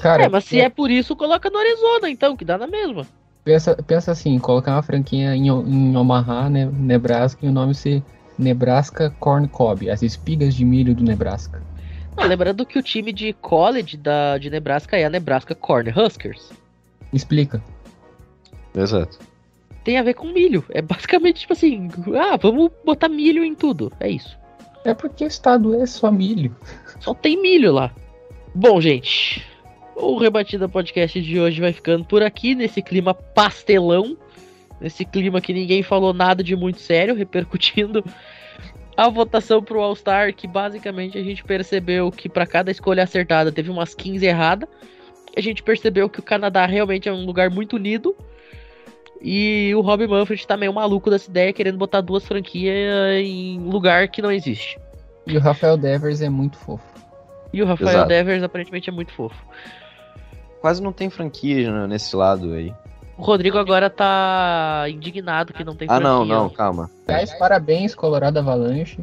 Cara,
É, mas se é por isso, coloca no Arizona, então, que dá na mesma.
Pensa, pensa assim, colocar uma franquia em, em Omaha, né, Nebraska, e o nome ser Nebraska Corn Cob, as espigas de milho do Nebraska.
Ah, lembrando que o time de college da, de Nebraska é a Nebraska Cornhuskers.
Explica.
Exato.
Tem a ver com milho. É basicamente tipo assim, ah, vamos botar milho em tudo. É isso.
É porque o estado é só milho.
Só tem milho lá. Bom, gente, o Rebatida Podcast de hoje vai ficando por aqui, nesse clima pastelão. Nesse clima que ninguém falou nada de muito sério, repercutindo a votação pro All-Star, que basicamente a gente percebeu que para cada escolha acertada teve umas 15 erradas. A gente percebeu que o Canadá realmente é um lugar muito unido. E o Rob Manfred tá meio maluco dessa ideia, querendo botar duas franquias em lugar que não existe.
E o Rafael Devers é muito fofo.
E o Rafael
Exato.
Devers aparentemente é muito fofo.
Quase não tem franquias né, nesse lado aí.
O Rodrigo agora tá indignado que não tem
Ah, não,
franquia.
não, calma.
Aliás, parabéns, Colorado Avalanche.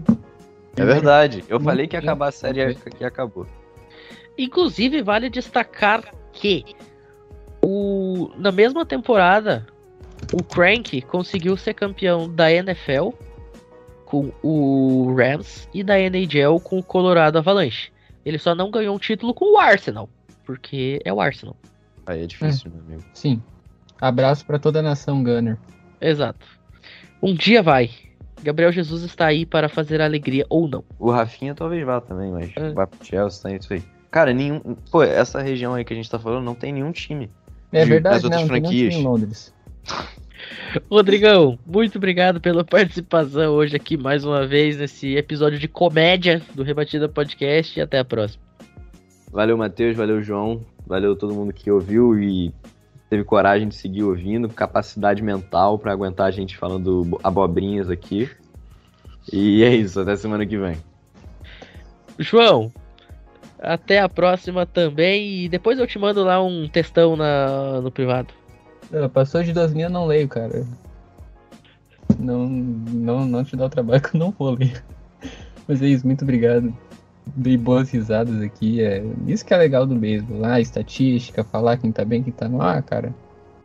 É verdade. Eu falei que ia acabar a série que acabou.
Inclusive, vale destacar que o, na mesma temporada, o Crank conseguiu ser campeão da NFL com o Rams e da NHL com o Colorado Avalanche. Ele só não ganhou um título com o Arsenal, porque é o Arsenal.
Aí é difícil, meu amigo.
Sim. Abraço pra toda a nação Gunner.
Exato. Um dia vai. Gabriel Jesus está aí para fazer a alegria ou não.
O Rafinha talvez vá também, mas
É.
vai pro Chelsea, tá isso aí. Cara, nenhum. Pô, essa região aí que a gente tá falando não tem nenhum time.
É
De-
verdade,
das
né?
outras
Não tem nenhum
franquias.
time em Londres.
Rodrigão, muito obrigado pela participação hoje aqui mais uma vez nesse episódio de comédia do Rebatida Podcast e até a próxima.
Valeu, Matheus, valeu, João. Valeu todo mundo que ouviu e teve coragem de seguir ouvindo, capacidade mental pra aguentar a gente falando bo- abobrinhas aqui. E é isso, até semana que vem.
João, até a próxima também e depois eu te mando lá um textão na, no privado.
Ah, Passou de 2000 eu não leio, cara. Não, não, não te dá o trabalho que eu não vou ler. Mas é isso, muito obrigado. Dei boas risadas aqui. É... Isso que é legal do beisebol. Lá, estatística, falar quem tá bem, quem tá mal. Ah, cara.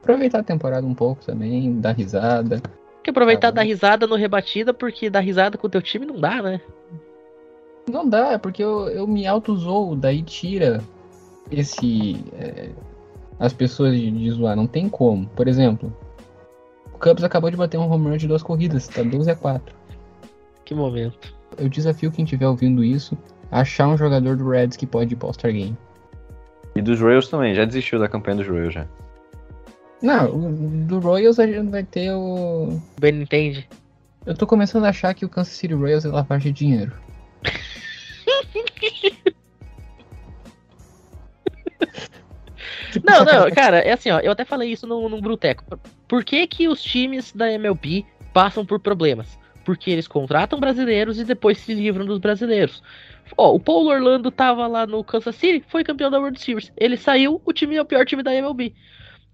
Aproveitar a temporada um pouco também, dar risada.
Tem que aproveitar
Tá
dar risada no Rebatida, porque dar risada com o teu time não dá, né?
Não dá, é porque eu, eu me auto-zoo, daí tira esse. é, as pessoas de, de zoar, não tem como. Por exemplo, o Cubs acabou de bater um home run de duas corridas, tá 12 a 4.
Que momento.
Eu desafio quem estiver ouvindo isso achar um jogador do Reds que pode ir pro All-Star Game.
E dos Royals também, já desistiu da campanha dos Royals já.
Não, do Royals a gente vai ter o.
O Ben entende?
Eu tô começando a achar que o Kansas City Royals é lavagem de dinheiro.
Não, não, cara, é assim, ó, eu até falei isso num, num Bruteco. Por que que os times da MLB passam por problemas? Porque eles contratam brasileiros e depois se livram dos brasileiros. Ó, o Paulo Orlando tava lá no Kansas City, foi campeão da World Series. Ele saiu, o time é o pior time da MLB.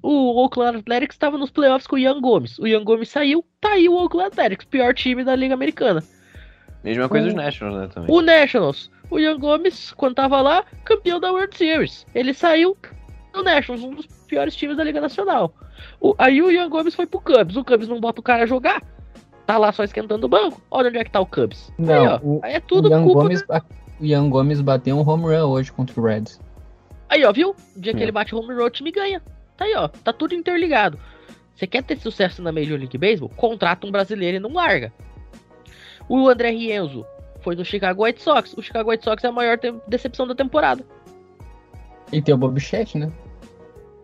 O Oakland Athletics estava nos playoffs com o Ian Gomes. O Ian Gomes saiu, tá aí o Oakland Athletics, pior time da Liga Americana.
Mesma coisa
O-
dos Nationals, né, também.
O Nationals, o Ian Gomes, quando tava lá, campeão da World Series. Ele saiu do Nationals, um dos piores times da Liga Nacional. O- aí o Ian Gomes foi pro Cubs. O Cubs não bota o cara jogar. Tá lá só esquentando o banco. Olha onde é que tá o Cubs.
Não,
aí, ó,
o-
aí é tudo
o Ian
culpa
Gomes, ba- o Ian Gomes bateu um home run hoje contra o Reds.
Aí, ó, viu? O dia que
É.
ele bate home run, o time ganha. Tá aí, ó. Tá tudo interligado. Você quer ter sucesso na Major League Baseball? Contrata um brasileiro e não larga. O André Rienzo foi do Chicago White Sox. O Chicago White Sox é a maior decepção da temporada.
E tem o Bob Chat, né?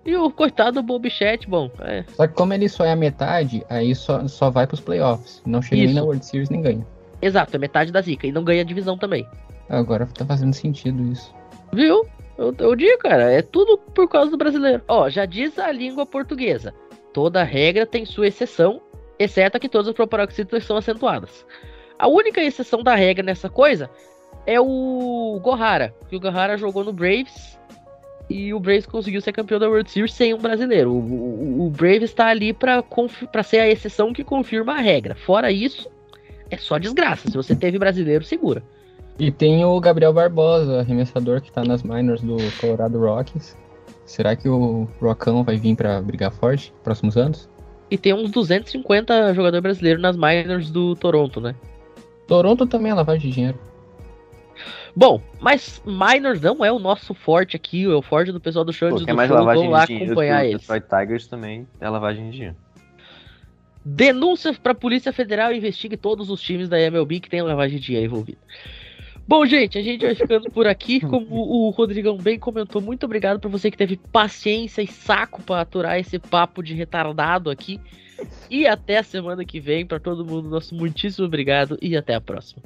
E o coitado do Bob Chat, bom, é.
Só que como ele só é a metade, aí só, só vai pros playoffs. Não chega nem
Isso.
na World Series nem ganha.
Exato, é metade da zica. E não ganha divisão também.
Agora tá fazendo sentido isso.
Viu? Eu, eu digo, cara, é tudo por causa do brasileiro. Ó, já diz a língua portuguesa. Toda regra tem sua exceção, exceto a que todas as proparoxítonas são acentuadas. A única exceção da regra nessa coisa é o Gohara, que o Gohara jogou no Braves e o Braves conseguiu ser campeão da World Series sem um brasileiro. O, o, o Braves tá ali pra ser a exceção que confirma a regra. Fora isso, é só desgraça. Se você teve brasileiro, segura.
E tem o Gabriel Barbosa, arremessador que tá nas minors do Colorado Rockies. Será que o Rockão vai vir pra brigar forte nos próximos anos?
E tem uns 250 jogadores brasileiros nas minors do Toronto, né?
Toronto também é lavagem de dinheiro.
Bom, mas minors não é o nosso forte aqui, é o forte do pessoal do show do
é mais lavagem
vão lá
de dinheiro
acompanhar eles.
Detroit Tigers também é lavagem de dinheiro.
Denúncia pra Polícia Federal investigue todos os times da MLB que tem lavagem de dinheiro envolvida. Bom, gente, a gente vai ficando por aqui. Como o Rodrigão bem comentou, muito obrigado por você que teve paciência e saco pra aturar esse papo de retardado aqui. E até a semana que vem, pra todo mundo, nosso muitíssimo obrigado e até a próxima.